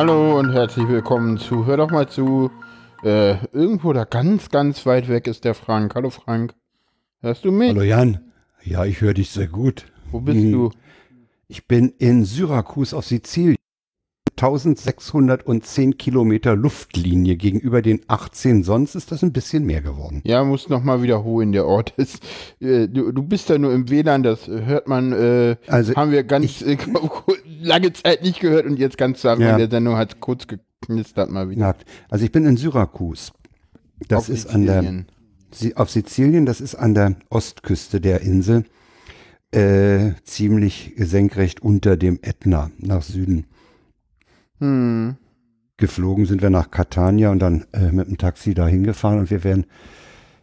Hallo und herzlich willkommen zu Hör doch mal zu. Äh, irgendwo da ganz, ganz weit weg ist der Frank. Hallo Frank. Hörst du mich? Hallo Jan. Ja, ich höre dich sehr gut. Wo bist hm. du? Ich bin in Syrakus auf Sizilien. 1610 Kilometer Luftlinie gegenüber den 18 sonst ist das ein bisschen mehr geworden. Ja, muss noch mal wiederholen, der Ort ist, äh, du, du, bist da nur im WLAN, das hört man, äh, also haben wir ganz ich, äh, lange Zeit nicht gehört und jetzt ganz zu Anfang ja. der Sendung hat kurz geknistert mal wieder. Also ich bin in Syrakus. Das auf ist Sizilien. an der, auf Sizilien, das ist an der Ostküste der Insel, äh, ziemlich senkrecht unter dem Ätna nach Süden. Hm. Geflogen sind wir nach Catania und dann äh, mit dem Taxi da hingefahren und wir werden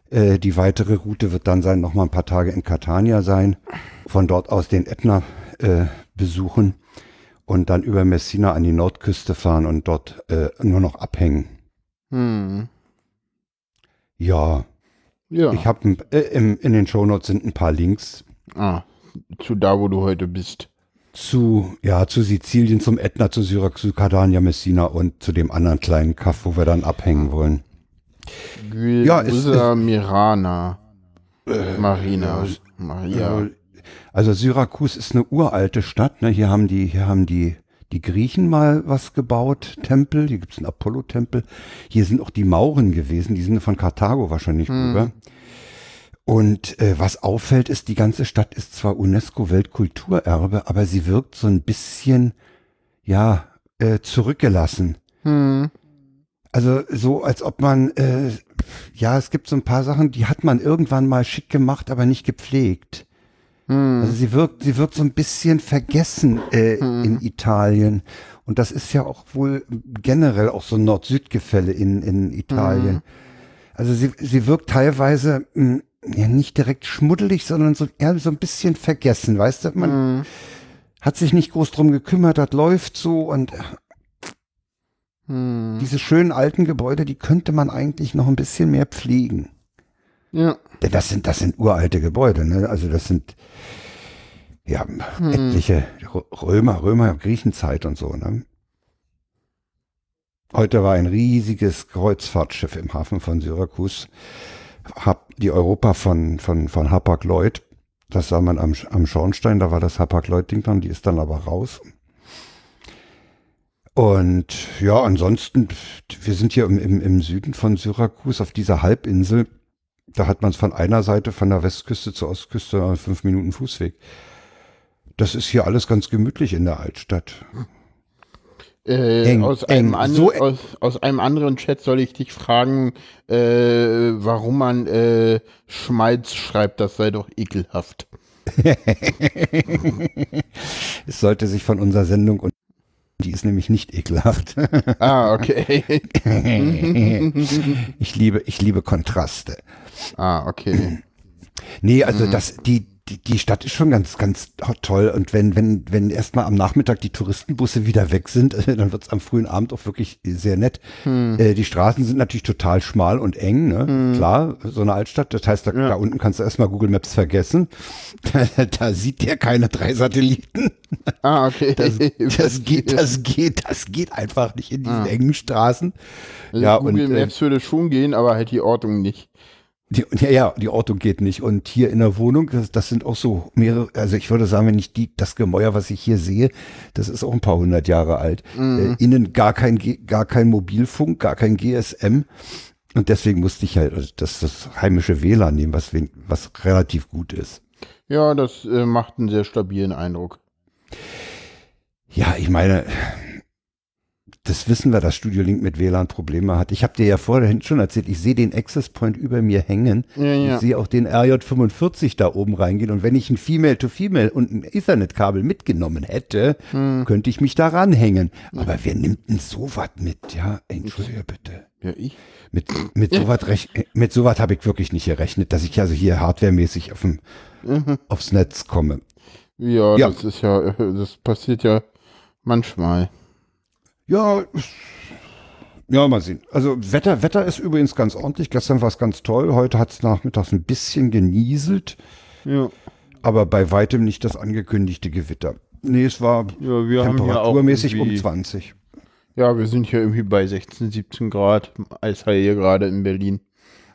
äh, die weitere Route wird dann sein, noch mal ein paar Tage in Catania sein, von dort aus den Ätna äh, besuchen und dann über Messina an die Nordküste fahren und dort äh, nur noch abhängen. Hm. Ja. Ja. Ich habe äh, in den Shownotes sind ein paar Links. Ah, zu da, wo du heute bist zu, ja, zu Sizilien, zum Ätna, zu Syrakus, zu Catania, Messina und zu dem anderen kleinen Kaff, wo wir dann abhängen wollen. Ja, ist, ist Mirana. Äh, Marina. Ja, Maria. Äh, also Syrakus ist eine uralte Stadt. Ne? Hier haben die, hier haben die, die Griechen mal was gebaut, Tempel. Hier gibt's einen Apollo-Tempel. Hier sind auch die Mauren gewesen. Die sind von Karthago wahrscheinlich hm. rüber. Und äh, was auffällt, ist, die ganze Stadt ist zwar UNESCO-Weltkulturerbe, aber sie wirkt so ein bisschen, ja, äh, zurückgelassen. Hm. Also so, als ob man, äh, ja, es gibt so ein paar Sachen, die hat man irgendwann mal schick gemacht, aber nicht gepflegt. Hm. Also sie wirkt, sie wirkt so ein bisschen vergessen äh, hm. in Italien. Und das ist ja auch wohl generell auch so ein Nord-Süd-Gefälle in, in Italien. Hm. Also sie, sie wirkt teilweise mh, hm, ja nicht direkt schmuddelig, sondern so eher so ein bisschen vergessen, weißt du? Man mm. hat sich nicht groß drum gekümmert, das läuft so und mm. diese schönen alten Gebäude, die könnte man eigentlich noch ein bisschen mehr pflegen. Ja. Denn das sind, das sind uralte Gebäude, ne? Also das sind ja mm. etliche Römer, Römer, Griechenzeit und so, ne? Heute war ein riesiges Kreuzfahrtschiff im Hafen von Syrakus die Europa von, von, von Hapag-Lloyd, das sah man am, am Schornstein, da war das Hapag-Lloyd-Ding dran, die ist dann aber raus. Und ja, ansonsten, wir sind hier im, im, im Süden von Syrakus auf dieser Halbinsel. Da hat man es von einer Seite von der Westküste zur Ostküste fünf Minuten Fußweg. Das ist hier alles ganz gemütlich in der Altstadt. Äh, eng, aus, eng, einem so aus, aus, einem anderen Chat soll ich dich fragen, äh, warum man äh, Schmalz schreibt, das sei doch ekelhaft. es sollte sich von unserer Sendung und die ist nämlich nicht ekelhaft. ah, okay. ich liebe, ich liebe Kontraste. Ah, okay. Nee, also mhm. das, die, die, die Stadt ist schon ganz, ganz toll. Und wenn, wenn, wenn erstmal am Nachmittag die Touristenbusse wieder weg sind, dann wird's am frühen Abend auch wirklich sehr nett. Hm. Äh, die Straßen sind natürlich total schmal und eng, ne? Hm. Klar, so eine Altstadt. Das heißt, da, ja. da unten kannst du erstmal Google Maps vergessen. Da, da sieht der keine drei Satelliten. Ah, okay. Das, das geht, das geht, das geht einfach nicht in diesen ah. engen Straßen. Also ja, Google und, äh, Maps würde schon gehen, aber halt die Ortung nicht. Die, ja, ja, die Ortung geht nicht. Und hier in der Wohnung, das, das sind auch so mehrere, also ich würde sagen, wenn ich die, das Gemäuer, was ich hier sehe, das ist auch ein paar hundert Jahre alt. Mhm. Äh, innen gar kein, gar kein Mobilfunk, gar kein GSM. Und deswegen musste ich halt also das, das heimische WLAN nehmen, was, was relativ gut ist. Ja, das äh, macht einen sehr stabilen Eindruck. Ja, ich meine, das wissen wir, dass Studio Link mit WLAN Probleme hat. Ich habe dir ja vorhin schon erzählt, ich sehe den Access Point über mir hängen. Ja, ja. Ich sehe auch den RJ45 da oben reingehen. Und wenn ich ein Female-to-Female und ein Ethernet-Kabel mitgenommen hätte, hm. könnte ich mich da ranhängen. Aber wer nimmt denn sowas mit? Ja, entschuldige bitte. Ja, ich. Mit, mit ja. sowas mit sowas habe ich wirklich nicht gerechnet, dass ich also hier hardwaremäßig auf mhm. aufs Netz komme. Ja, ja, das ist ja, das passiert ja manchmal. Ja, ja, mal sehen. Also Wetter, Wetter ist übrigens ganz ordentlich. Gestern war es ganz toll. Heute hat es nachmittags ein bisschen genieselt. Ja. Aber bei weitem nicht das angekündigte Gewitter. Nee, es war ja, wir temperaturmäßig um 20. Ja, wir sind hier irgendwie bei 16, 17 Grad. Eishai hier gerade in Berlin.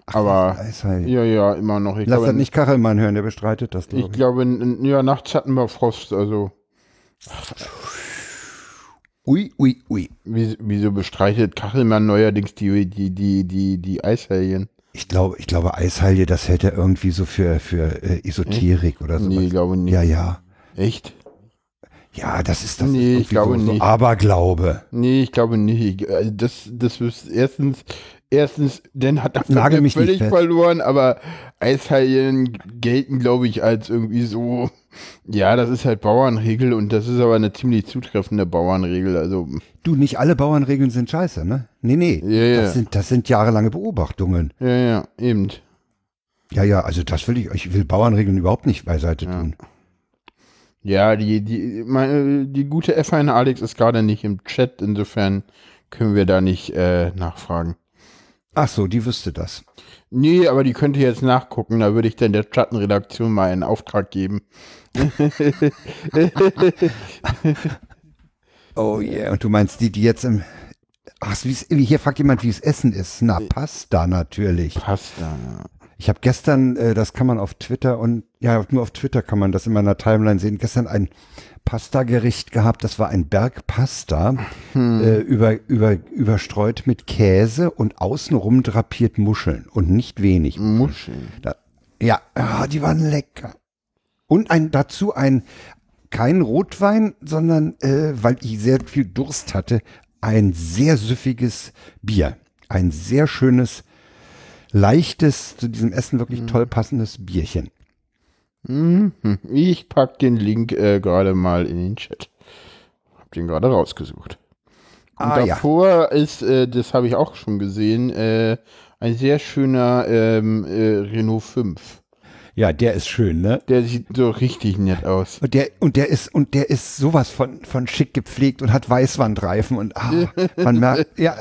Ach, Aber Eishai. ja, ja, immer noch. Ich Lass glaube, das nicht Kachelmann hören, der bestreitet das. Ich, ich glaube, ja, nachts hatten wir Frost, also. Ui, ui, ui. Wieso bestreitet Kachelmann neuerdings die, die, die, die, die Eishaien? Ich glaube, ich glaube, Eishaie, das hält er irgendwie so für, für äh, Esoterik oder so. Nee, glaube nicht. Ja, ja. Echt? Ja, das ist das. Nee, ist ich glaube so, nicht. So Aberglaube. Nee, ich glaube nicht. Also das, das ist erstens, erstens, denn hat er mich völlig verloren, aber Eishaien gelten, glaube ich, als irgendwie so, ja, das ist halt Bauernregel und das ist aber eine ziemlich zutreffende Bauernregel. Also. Du, nicht alle Bauernregeln sind scheiße, ne? Nee, nee. Ja, ja. Das, sind, das sind jahrelange Beobachtungen. Ja, ja, eben. Ja, ja, also das will ich, ich will Bauernregeln überhaupt nicht beiseite ja. tun. Ja, die, die, meine, die gute F1 Alex ist gerade nicht im Chat, insofern können wir da nicht äh, nachfragen. Ach so, die wüsste das. Nee, aber die könnte jetzt nachgucken, da würde ich dann der Schattenredaktion mal einen Auftrag geben. oh yeah, und du meinst die, die jetzt im. Ach, hier fragt jemand, wie es Essen ist. Na, Pasta natürlich. Pasta, ja. Ich habe gestern, äh, das kann man auf Twitter und ja, nur auf Twitter kann man das in meiner Timeline sehen, gestern ein Pasta-Gericht gehabt. Das war ein Berg Pasta, hm. äh, über, über, überstreut mit Käse und außenrum drapiert Muscheln und nicht wenig. Muscheln. Da, ja, oh, die waren lecker. Und ein, dazu ein, kein Rotwein, sondern, äh, weil ich sehr viel Durst hatte, ein sehr süffiges Bier. Ein sehr schönes leichtes, zu diesem Essen wirklich mhm. toll passendes Bierchen. Mhm. Ich pack den Link äh, gerade mal in den Chat. Hab den gerade rausgesucht. Und ah, davor ja. ist, äh, das habe ich auch schon gesehen, äh, ein sehr schöner ähm, äh, Renault 5. Ja, der ist schön, ne? Der sieht so richtig nett aus. Und der, und der ist, und der ist sowas von, von schick gepflegt und hat Weißwandreifen und ah, man merkt, ja,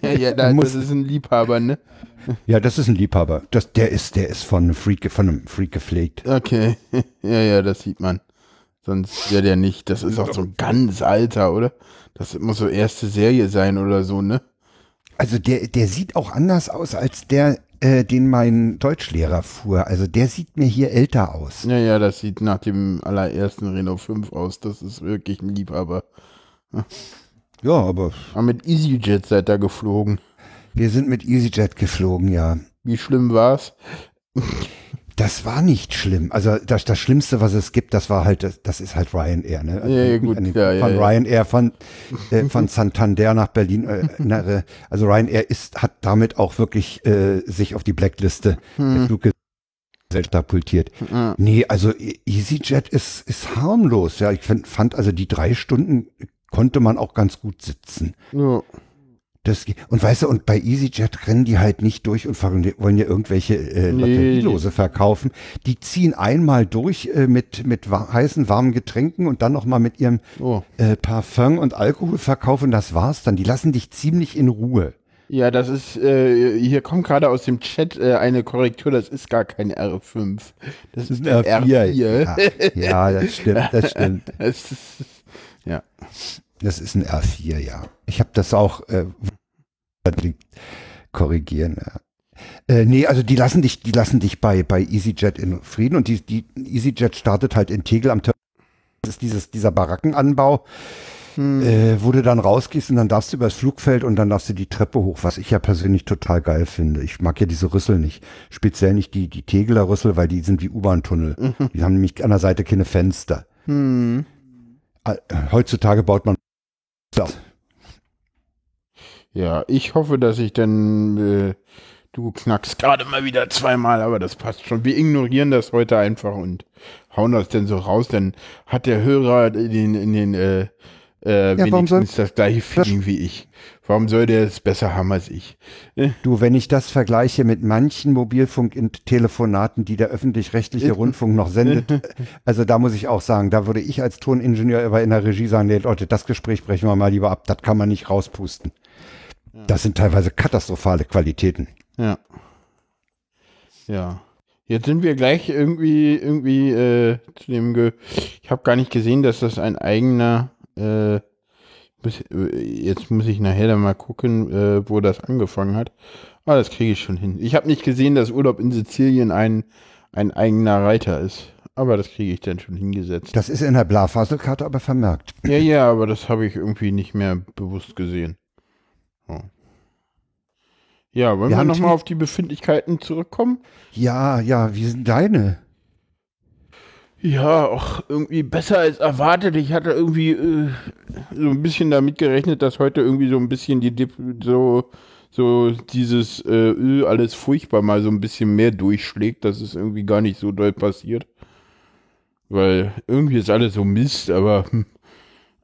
ja, ja, da, das ist ein Liebhaber, ne? Ja, das ist ein Liebhaber. Das, der ist, der ist von einem Freak, von einem Freak gepflegt. Okay. Ja, ja, das sieht man. Sonst wäre der nicht. Das ist auch so ein ganz alter, oder? Das muss so erste Serie sein oder so, ne? Also der, der sieht auch anders aus als der, äh, den mein Deutschlehrer fuhr. Also der sieht mir hier älter aus. Ja, ja, das sieht nach dem allerersten Renault 5 aus. Das ist wirklich ein Liebhaber. Ja, aber. Aber mit EasyJet seid ihr geflogen. Wir sind mit EasyJet geflogen, ja. Wie schlimm war's? Das war nicht schlimm. Also das, das Schlimmste, was es gibt, das war halt, das, das ist halt Ryanair. Ne? Ja, gut. Den, ja, von ja, Ryanair, von, äh, von Santander nach Berlin. Äh, also Ryanair ist, hat damit auch wirklich äh, sich auf die Blackliste hm. der Fluggesellschaft katapultiert. Ja. Nee, also e-, EasyJet ist, ist harmlos. Ja, ich find, fand also die drei Stunden konnte man auch ganz gut sitzen. Ja. Das, und weißt du, und bei EasyJet rennen die halt nicht durch und fahren, wollen ja irgendwelche äh, Batterielose verkaufen. Die ziehen einmal durch äh, mit, mit wa heißen, warmen Getränken und dann nochmal mit ihrem oh. äh, Parfum und Alkoholverkauf und das war's dann. Die lassen dich ziemlich in Ruhe. Ja, das ist, äh, hier kommt gerade aus dem Chat äh, eine Korrektur, das ist gar kein R5. Das, ist ein R4. R4. Ja, ja, das stimmt, das stimmt. das ist, ja. Das ist ein R4, ja. Ich habe das auch äh, korrigieren. Ja. Äh, nee, also die lassen dich, die lassen dich bei, bei EasyJet in Frieden und die, die EasyJet startet halt in Tegel am Ter Das ist dieses, dieser Barackenanbau, hm. äh, wo du dann rausgehst und dann darfst du übers Flugfeld und dann darfst du die Treppe hoch, was ich ja persönlich total geil finde. Ich mag ja diese Rüssel nicht. Speziell nicht die, die Tegeler Rüssel, weil die sind wie U-Bahn-Tunnel. Mhm. Die haben nämlich an der Seite keine Fenster. Hm. Äh, heutzutage baut man ja, ich hoffe, dass ich dann, äh, du knackst gerade mal wieder zweimal, aber das passt schon. Wir ignorieren das heute einfach und hauen das denn so raus, dann hat der Hörer den, in den äh, äh, ja, wenigstens das gleiche Feeling wie ich. Warum soll der es besser haben als ich? Du, wenn ich das vergleiche mit manchen Mobilfunk-Telefonaten, die der öffentlich-rechtliche Rundfunk noch sendet, also da muss ich auch sagen, da würde ich als Toningenieur aber in der Regie sagen, nee, Leute, das Gespräch brechen wir mal lieber ab, das kann man nicht rauspusten. Das sind teilweise katastrophale Qualitäten. Ja. Ja. Jetzt sind wir gleich irgendwie, irgendwie äh, zu dem Ge Ich habe gar nicht gesehen, dass das ein eigener, äh, jetzt muss ich nachher dann mal gucken, äh, wo das angefangen hat. Ah, das kriege ich schon hin. Ich habe nicht gesehen, dass Urlaub in Sizilien ein, ein eigener Reiter ist. Aber das kriege ich dann schon hingesetzt. Das ist in der Blafaselkarte aber vermerkt. Ja, ja, aber das habe ich irgendwie nicht mehr bewusst gesehen. Oh. Ja, wollen wir, wir nochmal auf die Befindlichkeiten zurückkommen? Ja, ja, wie sind deine? Ja, auch irgendwie besser als erwartet. Ich hatte irgendwie äh, so ein bisschen damit gerechnet, dass heute irgendwie so ein bisschen die Dip so so dieses äh, Öl alles furchtbar mal so ein bisschen mehr durchschlägt. Das ist irgendwie gar nicht so doll passiert. Weil irgendwie ist alles so Mist, aber hm,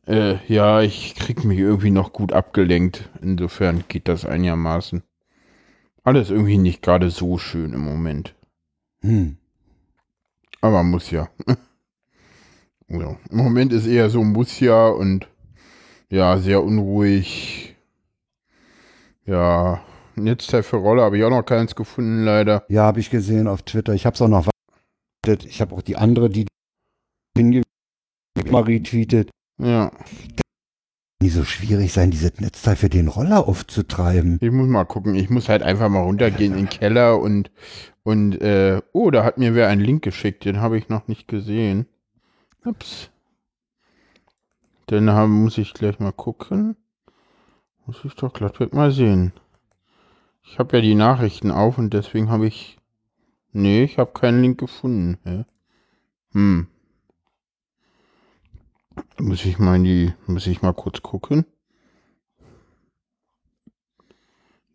äh, ja, ich krieg mich irgendwie noch gut abgelenkt. Insofern geht das einigermaßen. Alles irgendwie nicht gerade so schön im Moment. Hm. Aber muss ja. ja. Im Moment ist eher so muss ja und ja, sehr unruhig. Ja, Netzteil für Rolle habe ich auch noch keins gefunden, leider. Ja, habe ich gesehen auf Twitter. Ich habe es auch noch Ich habe auch die andere, die hingewiesen mal retweetet. Ja nie so schwierig sein, dieses Netzteil für den Roller aufzutreiben. Ich muss mal gucken. Ich muss halt einfach mal runtergehen in den Keller und, und, äh, oh, da hat mir wer einen Link geschickt. Den habe ich noch nicht gesehen. Ups. Dann muss ich gleich mal gucken. Muss ich doch glattweg mal sehen. Ich habe ja die Nachrichten auf und deswegen habe ich. Nee, ich habe keinen Link gefunden. Ja? Hm. Muss ich mal in die, muss ich mal kurz gucken.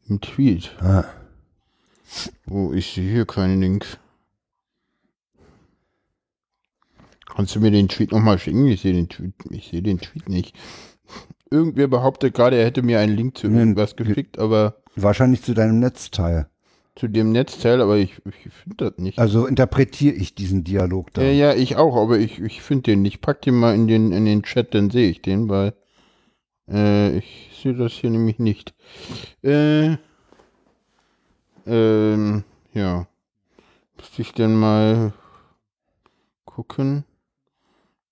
Im Tweet. Ah. Oh, ich sehe hier keinen Link. Kannst du mir den Tweet nochmal schicken? Ich sehe den Tweet, ich sehe den Tweet nicht. Irgendwer behauptet gerade, er hätte mir einen Link zu irgendwas geschickt, aber. Wahrscheinlich zu deinem Netzteil zu dem Netzteil, aber ich, ich finde das nicht. Also interpretiere ich diesen Dialog da. Ja, ja, ich auch, aber ich, ich finde den nicht. Pack den mal in den, in den Chat, dann sehe ich den, weil äh, ich sehe das hier nämlich nicht. Äh, ähm, ja. Müsste ich denn mal gucken.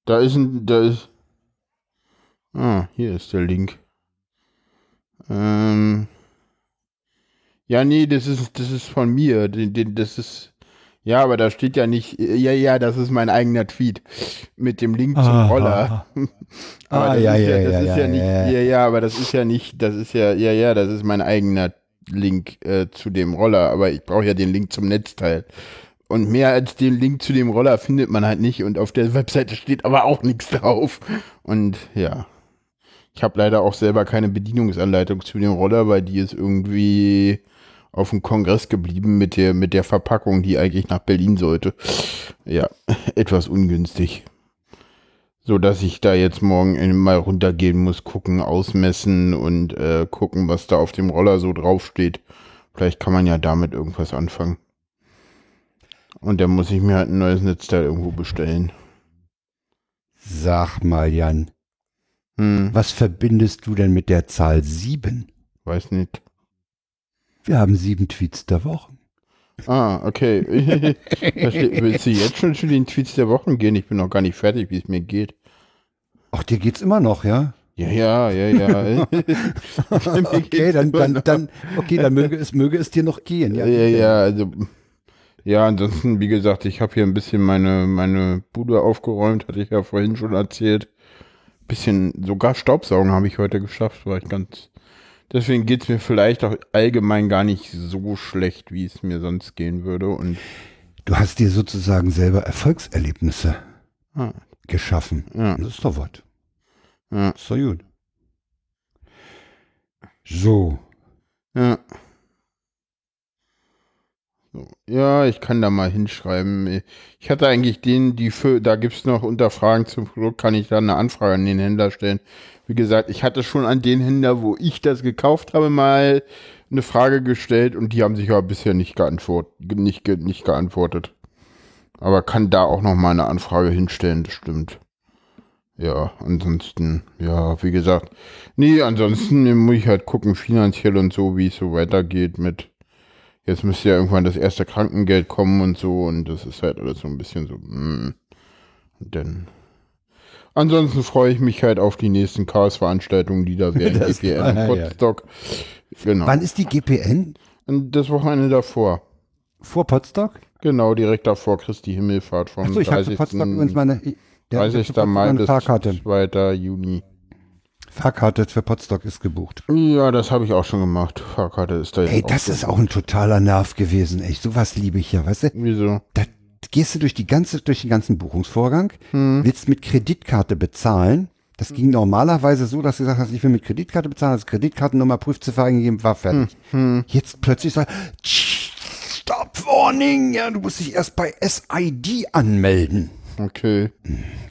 Da ist ein, da ist. Ah, hier ist der Link. Ähm. Ja, nee, das ist, das ist von mir. Das ist. Ja, aber da steht ja nicht, ja, ja, das ist mein eigener Tweet mit dem Link zum ah, Roller. Ah, ah ja, ja, ja, das ist ja, nicht, ja, ja, aber das ist ja nicht, das ist ja, ja, ja, das ist mein eigener Link äh, zu dem Roller, aber ich brauche ja den Link zum Netzteil. Und mehr als den Link zu dem Roller findet man halt nicht und auf der Webseite steht aber auch nichts drauf. Und ja. Ich habe leider auch selber keine Bedienungsanleitung zu dem Roller, weil die ist irgendwie auf dem Kongress geblieben mit der, mit der Verpackung, die eigentlich nach Berlin sollte. Ja, etwas ungünstig. So dass ich da jetzt morgen mal runtergehen muss, gucken, ausmessen und äh, gucken, was da auf dem Roller so draufsteht. Vielleicht kann man ja damit irgendwas anfangen. Und dann muss ich mir halt ein neues Netzteil irgendwo bestellen. Sag mal, Jan. Hm. Was verbindest du denn mit der Zahl 7? Weiß nicht. Wir haben sieben Tweets der Woche. Ah, okay. Willst du jetzt schon zu den Tweets der Wochen gehen? Ich bin noch gar nicht fertig, wie es mir geht. Ach, dir geht's immer noch, ja? Ja, ja, ja, ja. okay, dann, dann, dann, okay, dann möge es, möge es dir noch gehen. Ja, ja, ja, also, ja, ansonsten, wie gesagt, ich habe hier ein bisschen meine, meine Bude aufgeräumt, hatte ich ja vorhin schon erzählt. Bisschen, sogar Staubsaugen habe ich heute geschafft, war ich ganz, Deswegen geht es mir vielleicht auch allgemein gar nicht so schlecht, wie es mir sonst gehen würde. Und du hast dir sozusagen selber Erfolgserlebnisse ah. geschaffen. Ja. Das ist doch was. Ja. ist doch gut. So. Ja. So. Ja, ich kann da mal hinschreiben. Ich hatte eigentlich den, die für, da gibt es noch Unterfragen zum Produkt, kann ich da eine Anfrage an den Händler stellen. Wie gesagt, ich hatte schon an den Händler, wo ich das gekauft habe, mal eine Frage gestellt und die haben sich ja bisher nicht, geantwort nicht, nicht geantwortet. Aber kann da auch noch mal eine Anfrage hinstellen, das stimmt. Ja, ansonsten, ja, wie gesagt, nee, ansonsten muss ich halt gucken, finanziell und so, wie es so weitergeht mit, jetzt müsste ja irgendwann das erste Krankengeld kommen und so und das ist halt alles so ein bisschen so, mm, denn Ansonsten freue ich mich halt auf die nächsten Chaos-Veranstaltungen, die da werden. GPN und Potsdok. Ja. Genau. Wann ist die GPN? Das Wochenende davor. Vor Potsdok? Genau, direkt davor Christi Himmelfahrt vom Achso, ich 30. Potsdok übrigens meine, 30. Mai bis 2. Juni. Fahrkarte für Potsdok ist gebucht. Ja, das habe ich auch schon gemacht. Fahrkarte ist da jetzt Ey, das ist auch ein totaler Nerv gewesen, echt. Sowas liebe ich ja, weißt du? Wieso? Da gehst du durch die ganze, durch den ganzen Buchungsvorgang, hm. willst mit Kreditkarte bezahlen. Das ging normalerweise so, dass du gesagt hast, ich will mit Kreditkarte bezahlen, hast Kreditkartennummer, Prüfziffer eingegeben, war fertig. Hm. Hm. Jetzt plötzlich sagt, Stop Warning, ja, du musst dich erst bei SID anmelden. Okay.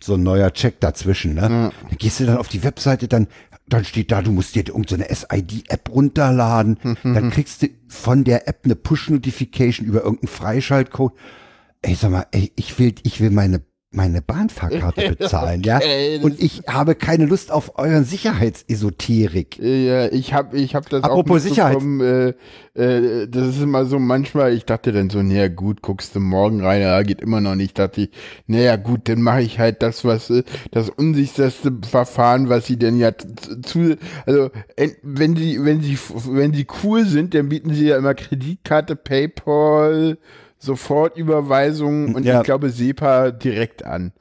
So ein neuer Check dazwischen, ne? Ja. Dann gehst du dann auf die Webseite, dann, dann steht da, du musst dir irgendeine so SID-App runterladen. Mhm. Dann kriegst du von der App eine Push-Notification über irgendeinen Freischaltcode. Ey, sag mal, ey, ich will, ich will meine meine Bahnfahrkarte bezahlen, ja. Und ich habe keine Lust auf euren Sicherheitsesoterik. Ja, ich habe ich hab das Apropos auch Sicherheit. Äh, äh, das ist immer so manchmal, ich dachte dann so, naja gut, guckst du morgen rein, ja, geht immer noch nicht. Dachte ich, naja gut, dann mache ich halt das, was äh, das unsicherste Verfahren, was sie denn ja zu, also wenn sie, wenn sie, wenn sie cool sind, dann bieten sie ja immer Kreditkarte, PayPal, Sofortüberweisungen und ja. ich glaube SEPA direkt an.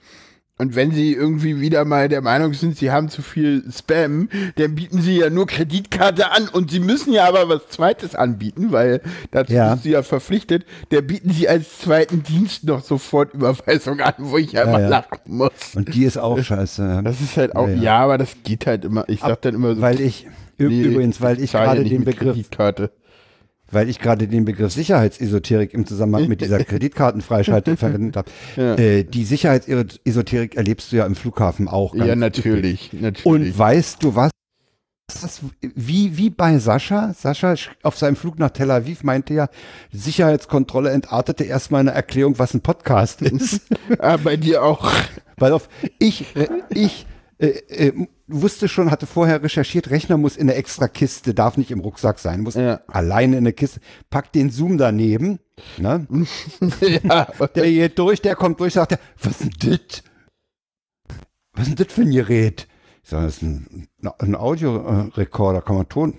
Und wenn Sie irgendwie wieder mal der Meinung sind, Sie haben zu viel Spam, dann bieten Sie ja nur Kreditkarte an und Sie müssen ja aber was Zweites anbieten, weil dazu ja. sind Sie ja verpflichtet. Da bieten Sie als zweiten Dienst noch Sofortüberweisung an, wo ich ja, ja immer ja. lachen muss. Und die ist auch scheiße. Das ist halt auch, ja, aber das geht halt immer. Ich sag dann immer so. Weil ich, nee, übrigens, weil ich gerade den Begriff. Kreditkarte weil ich gerade den Begriff Sicherheitsesoterik im Zusammenhang mit dieser Kreditkartenfreischaltung verwendet habe. Ja. Äh, die Sicherheitsesoterik erlebst du ja im Flughafen auch. ja, natürlich, natürlich. Und weißt du was? Das, wie, wie bei Sascha. Sascha auf seinem Flug nach Tel Aviv meinte ja, Sicherheitskontrolle entartete erstmal eine Erklärung, was ein Podcast ist. ah, bei dir auch. Weil auf, ich, äh, ich äh, äh, wusste schon, hatte vorher recherchiert, Rechner muss in eine extra Kiste, darf nicht im Rucksack sein, muss ja. alleine in eine Kiste. Pack den Zoom daneben. Ne? ja, der geht durch, der kommt durch, sagt er, was ist denn das? Was ist denn das für ein Gerät? Ich sage, das ist ein, ein Audiorekorder, kann man Ton.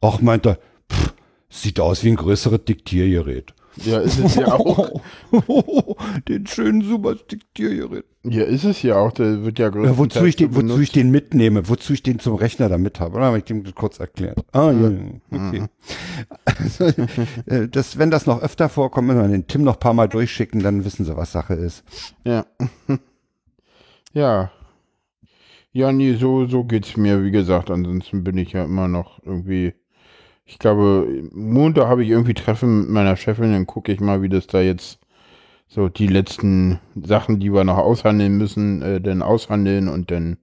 Ach, meint er, pff, sieht aus wie ein größeres Diktiergerät. Ja, ist es ja auch. den schönen super Diktiergerät. Ja, ist es ja auch. Der wird ja größtenteils ja, wozu, ich den, wozu ich den mitnehme, wozu ich den zum Rechner da mit habe. Oder habe ich dem kurz erklärt? Ah, ja, okay. Also, äh, das, wenn das noch öfter vorkommt, wenn wir den Tim noch ein paar Mal durchschicken, dann wissen sie, was Sache ist. Ja. ja. Ja, nee, so, so geht's mir, wie gesagt. Ansonsten bin ich ja immer noch irgendwie ich glaube, Montag habe ich irgendwie Treffen mit meiner Chefin, dann gucke ich mal, wie das da jetzt so die letzten Sachen, die wir noch aushandeln müssen, äh, dann aushandeln und dann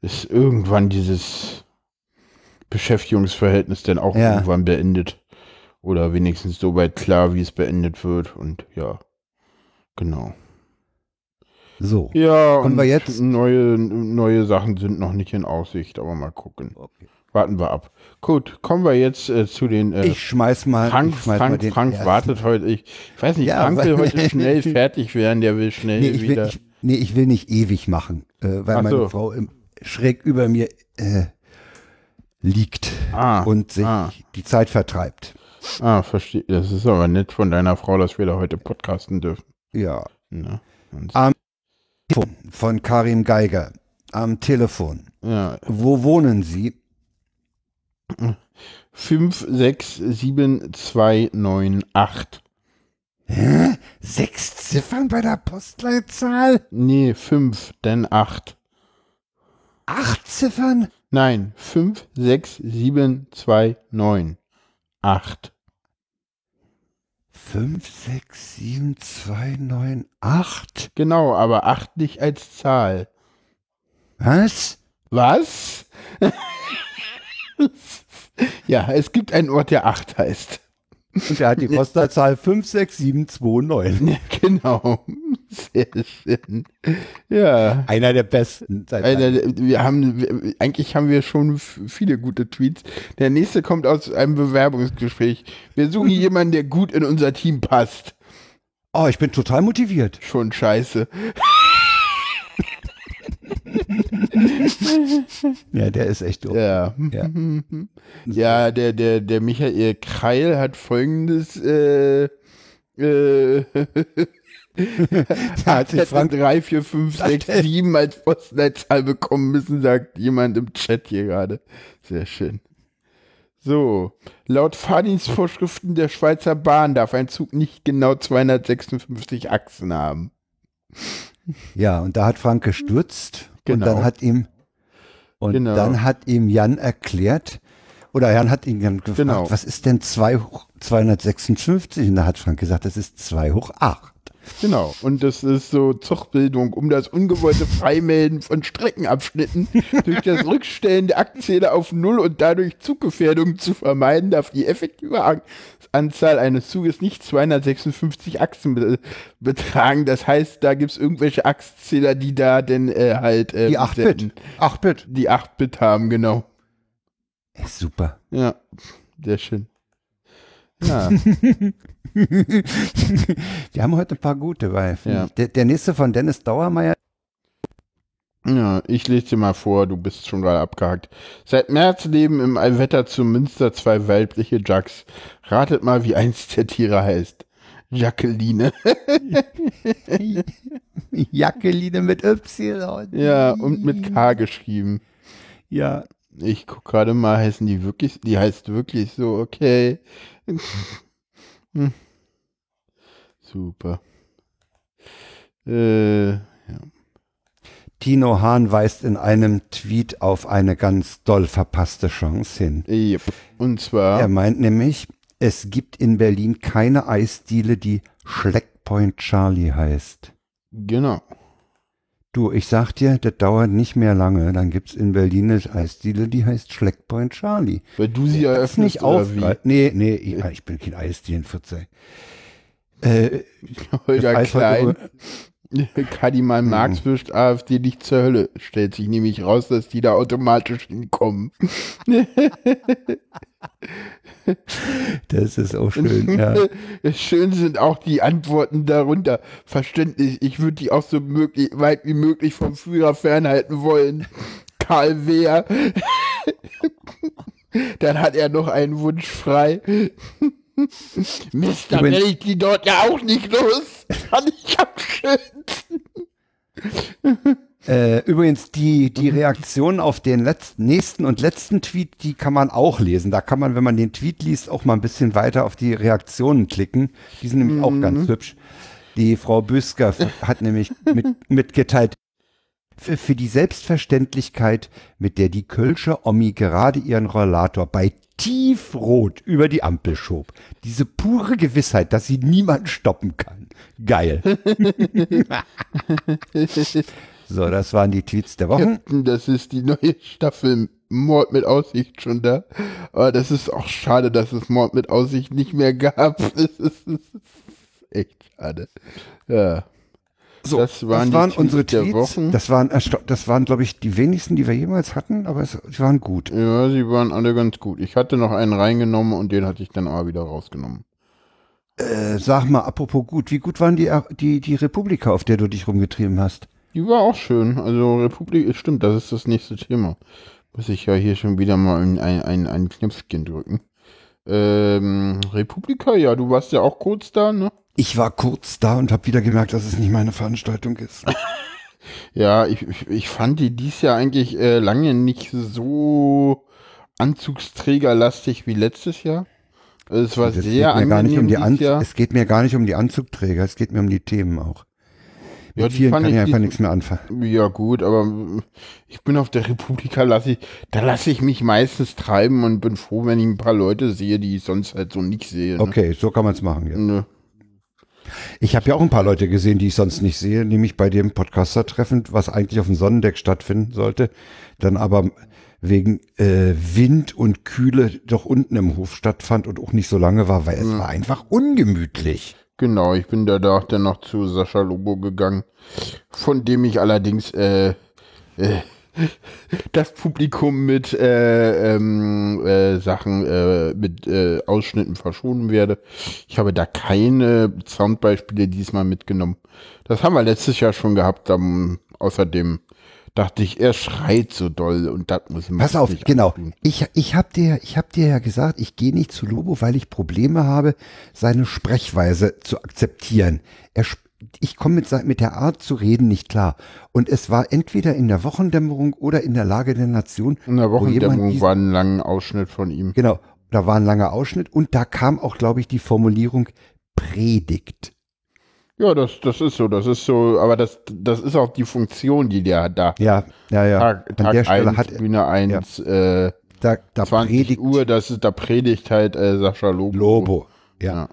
ist irgendwann dieses Beschäftigungsverhältnis dann auch ja. irgendwann beendet. Oder wenigstens so weit klar, wie es beendet wird. Und ja, genau. So. Ja, Kommen wir jetzt? Neue, neue Sachen sind noch nicht in Aussicht, aber mal gucken. Okay. Warten wir ab. Gut, kommen wir jetzt äh, zu den. Äh, ich schmeiß mal. Frank, schmeiß Frank, mal Frank wartet heute. Ich, ich weiß nicht, ja, Frank will heute schnell fertig werden. Der will schnell nee, wieder. Will, ich, nee, ich will nicht ewig machen, äh, weil Ach meine so. Frau im, schräg über mir äh, liegt ah, und sich ah. die Zeit vertreibt. Ah, verstehe. Das ist aber nett von deiner Frau, dass wir da heute podcasten dürfen. Ja. Na, Am Telefon von Karim Geiger. Am Telefon. Ja. Wo wohnen Sie? 5, 6, 7, 2, 9, 8. Hä? Sechs Ziffern bei der Postleitzahl? Nee, fünf, denn acht. Acht Ziffern? Nein, fünf, sechs, sieben, zwei, neun. Acht. Fünf, sechs, sieben, zwei, neun, acht. Genau, aber acht nicht als Zahl. Was? Was? ja, es gibt einen Ort, der 8 heißt. Und der hat die Postleitzahl 56729. Genau. Sehr schön. Ja. Einer der besten. Einer, wir haben, eigentlich haben wir schon viele gute Tweets. Der nächste kommt aus einem Bewerbungsgespräch. Wir suchen jemanden, der gut in unser Team passt. Oh, ich bin total motiviert. Schon scheiße. ja, der ist echt doof. Ja. Ja, ja der, der, der Michael Kreil hat folgendes äh, äh, da hat sich Frank 3, 4, 5, 6, 7 als Postleitzahl bekommen müssen, sagt jemand im Chat hier gerade. Sehr schön. So, laut Fahrdienstvorschriften der Schweizer Bahn darf ein Zug nicht genau 256 Achsen haben. Ja, und da hat Frank gestürzt genau. und dann hat ihm und genau. dann hat ihm Jan erklärt, oder Jan hat ihn gefragt, genau. was ist denn 2 hoch 256? Und da hat Frank gesagt, das ist 2 hoch 8. Genau, und das ist so Zuchtbildung, um das ungewollte Freimelden von Streckenabschnitten durch das Rückstellen der Aktzähler auf Null und dadurch Zuggefährdung zu vermeiden, darf die effektive Anzahl eines Zuges nicht 256 Achsen betragen. Das heißt, da gibt es irgendwelche Achszähler, die da denn äh, halt. Äh, die 8-Bit. 8-Bit. Die 8-Bit haben, genau. Ist super. Ja, sehr schön. Ja. Wir haben heute ein paar gute, weil ja. der, der nächste von Dennis Dauermeier. Ja, ich lese dir mal vor, du bist schon gerade abgehakt. Seit März leben im Allwetter zu Münster zwei weibliche Jacks. Ratet mal, wie eins der Tiere heißt. Jacqueline. Jacqueline mit Y. Ja, und mit K geschrieben. Ja. Ich guck gerade mal, heißen die wirklich, die heißt wirklich so, okay. Super. Äh. Tino Hahn weist in einem Tweet auf eine ganz doll verpasste Chance hin. Yep. Und zwar. Er meint nämlich, es gibt in Berlin keine Eisdiele, die Schleckpoint Charlie heißt. Genau. Du, ich sag dir, das dauert nicht mehr lange. Dann gibt's in Berlin eine Eisdiele, die heißt Schleckpoint Charlie. Weil du sie eröffnest nicht auf. Nee, nee, ich, ich bin kein Eisdielenfutzer. Äh, Holger Klein. Kann die mal Marx wischt AfD nicht zur Hölle. Stellt sich nämlich raus, dass die da automatisch hinkommen. Das ist auch schön, ja. Schön sind auch die Antworten darunter. Verständlich. Ich würde die auch so möglich, weit wie möglich vom Führer fernhalten wollen. Karl Wehr. Dann hat er noch einen Wunsch frei. Mist, dann werde ich die dort ja auch nicht los. Fand ich am schönsten. Äh, übrigens, die, die Reaktion auf den letzten, nächsten und letzten Tweet, die kann man auch lesen. Da kann man, wenn man den Tweet liest, auch mal ein bisschen weiter auf die Reaktionen klicken. Die sind nämlich mhm. auch ganz hübsch. Die Frau Büsker hat nämlich mit, mitgeteilt, für, für die Selbstverständlichkeit, mit der die Kölsche Omi gerade ihren Rollator bei tiefrot über die Ampel schob. Diese pure Gewissheit, dass sie niemand stoppen kann. Geil. so, das waren die Tweets der Woche. Das ist die neue Staffel Mord mit Aussicht schon da. Aber das ist auch schade, dass es Mord mit Aussicht nicht mehr gab. Das ist, echt schade. Ja. So, das waren, das waren unsere Tweets. Das waren, das waren, glaube ich, die wenigsten, die wir jemals hatten, aber es, sie waren gut. Ja, sie waren alle ganz gut. Ich hatte noch einen reingenommen und den hatte ich dann aber wieder rausgenommen. Äh, sag mal, apropos gut, wie gut waren die, die, die Republika, auf der du dich rumgetrieben hast? Die war auch schön. Also Republik, stimmt, das ist das nächste Thema. Muss ich ja hier schon wieder mal ein, ein, ein Knöpfchen drücken. Ähm, Republika, ja, du warst ja auch kurz da, ne? Ich war kurz da und habe wieder gemerkt, dass es nicht meine Veranstaltung ist. ja, ich, ich, fand die dies Jahr eigentlich äh, lange nicht so anzugsträgerlastig wie letztes Jahr. Es war das sehr angenehm um die An Jahr. Es geht mir gar nicht um die Anzugträger, es geht mir um die Themen auch. Mit ja, vielen kann ich einfach nichts mehr anfangen. Ja gut, aber ich bin auf der Republika, lasse ich, da lasse ich mich meistens treiben und bin froh, wenn ich ein paar Leute sehe, die ich sonst halt so nicht sehe. Ne? Okay, so kann man es machen. Ja. Ne. Ich habe ja auch ein paar Leute gesehen, die ich sonst nicht sehe, nämlich bei dem Podcaster-Treffen, was eigentlich auf dem Sonnendeck stattfinden sollte, dann aber wegen äh, Wind und Kühle doch unten im Hof stattfand und auch nicht so lange war, weil es mhm. war einfach ungemütlich. Genau, ich bin da dann noch zu Sascha Lobo gegangen, von dem ich allerdings äh, äh, das Publikum mit äh, ähm, äh, Sachen, äh, mit äh, Ausschnitten verschonen werde. Ich habe da keine Soundbeispiele diesmal mitgenommen. Das haben wir letztes Jahr schon gehabt am außerdem dachte ich, er schreit so doll und das muss man Pass auf, genau. Antun. Ich, ich habe dir, ich hab dir ja gesagt, ich gehe nicht zu Lobo, weil ich Probleme habe, seine Sprechweise zu akzeptieren. Er, ich komme mit, mit der Art zu reden nicht klar. Und es war entweder in der Wochendämmerung oder in der Lage der Nation. In der Wochendämmerung war ein langer Ausschnitt von ihm. Genau, da war ein langer Ausschnitt und da kam auch, glaube ich, die Formulierung Predigt. Ja, das, das ist so, das ist so, aber das, das ist auch die Funktion, die der hat da. Ja, ja, ja. Tag, Tag An der Stelle 1, hat Bühne 1, ja. äh, da, da 20 predigt, Uhr, das ist, da predigt halt äh, Sascha Lobo. Lobo, ja. ja.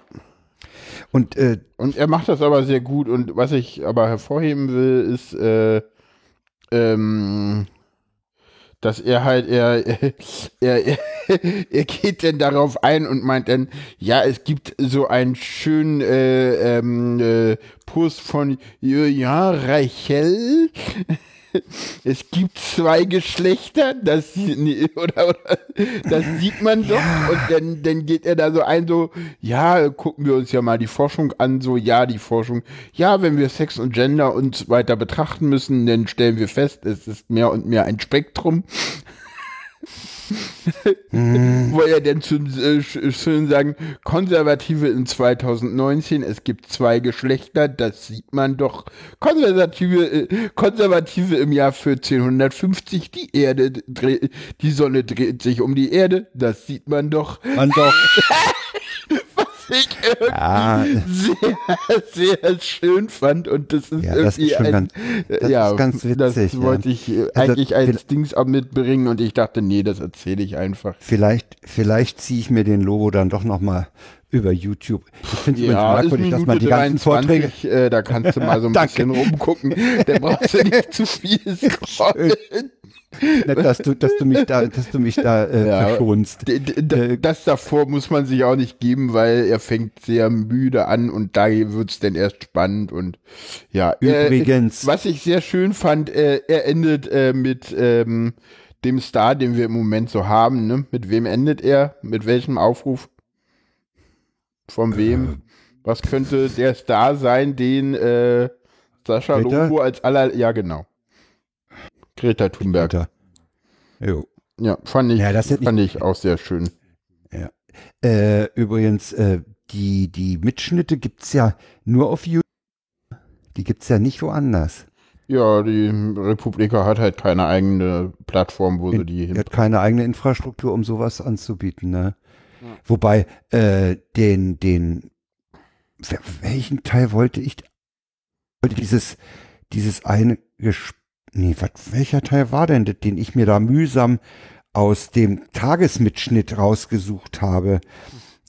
Und, äh, und er macht das aber sehr gut und was ich aber hervorheben will, ist, äh, ähm, dass er halt, er, er, er, geht denn darauf ein und meint dann, ja, es gibt so einen schönen äh, ähm, äh, Post von ja, Rachel. es gibt zwei Geschlechter, das, oder, oder, das sieht man doch. Ja. Und dann, dann geht er da so ein, so, ja, gucken wir uns ja mal die Forschung an, so, ja, die Forschung, ja, wenn wir Sex und Gender und weiter betrachten müssen, dann stellen wir fest, es ist mehr und mehr ein Spektrum hm. Wo er denn zu, äh, schön sagen, Konservative in 2019, es gibt zwei Geschlechter, das sieht man doch. Konservative, äh, Konservative im Jahr 1450, die Erde dreht, die Sonne dreht sich um die Erde, das sieht man doch. Man doch. ich ja. sehr, sehr schön fand und das ist ja, das irgendwie ist ein, ganz, das ja, ist ganz witzig. Das wollte ich äh, also, eigentlich als Dings auch mitbringen und ich dachte, nee, das erzähle ich einfach. Vielleicht, vielleicht ziehe ich mir den Logo dann doch nochmal über YouTube. Ich finde es ja, merkwürdig, dass man die ganzen 23, Vorträge... Äh, da kannst du mal so ein bisschen rumgucken. Da brauchst du nicht zu viel scrollen. Nicht, dass du, dass du mich da, dass du mich da äh, ja, verschonst. Äh, das davor muss man sich auch nicht geben, weil er fängt sehr müde an und da wird es dann erst spannend und ja. Übrigens. Äh, was ich sehr schön fand, äh, er endet äh, mit ähm, dem Star, den wir im Moment so haben. Ne? Mit wem endet er? Mit welchem Aufruf? Von wem? Was könnte der Star sein, den äh, Sascha Lobo als aller. Ja, genau. Greta Thunberg. Greta. Jo. Ja, fand ich, ja, das fand ich auch sehr schön. Ja. Äh, übrigens, äh, die, die Mitschnitte gibt es ja nur auf YouTube. Die gibt es ja nicht woanders. Ja, die Republika hat halt keine eigene Plattform, wo In, sie die hin. hat keine eigene Infrastruktur, um sowas anzubieten, ne? Ja. Wobei, äh, den, den, welchen Teil wollte ich? Wollte dieses, dieses eine Gespräch nee, wat, welcher Teil war denn das, den ich mir da mühsam aus dem Tagesmitschnitt rausgesucht habe?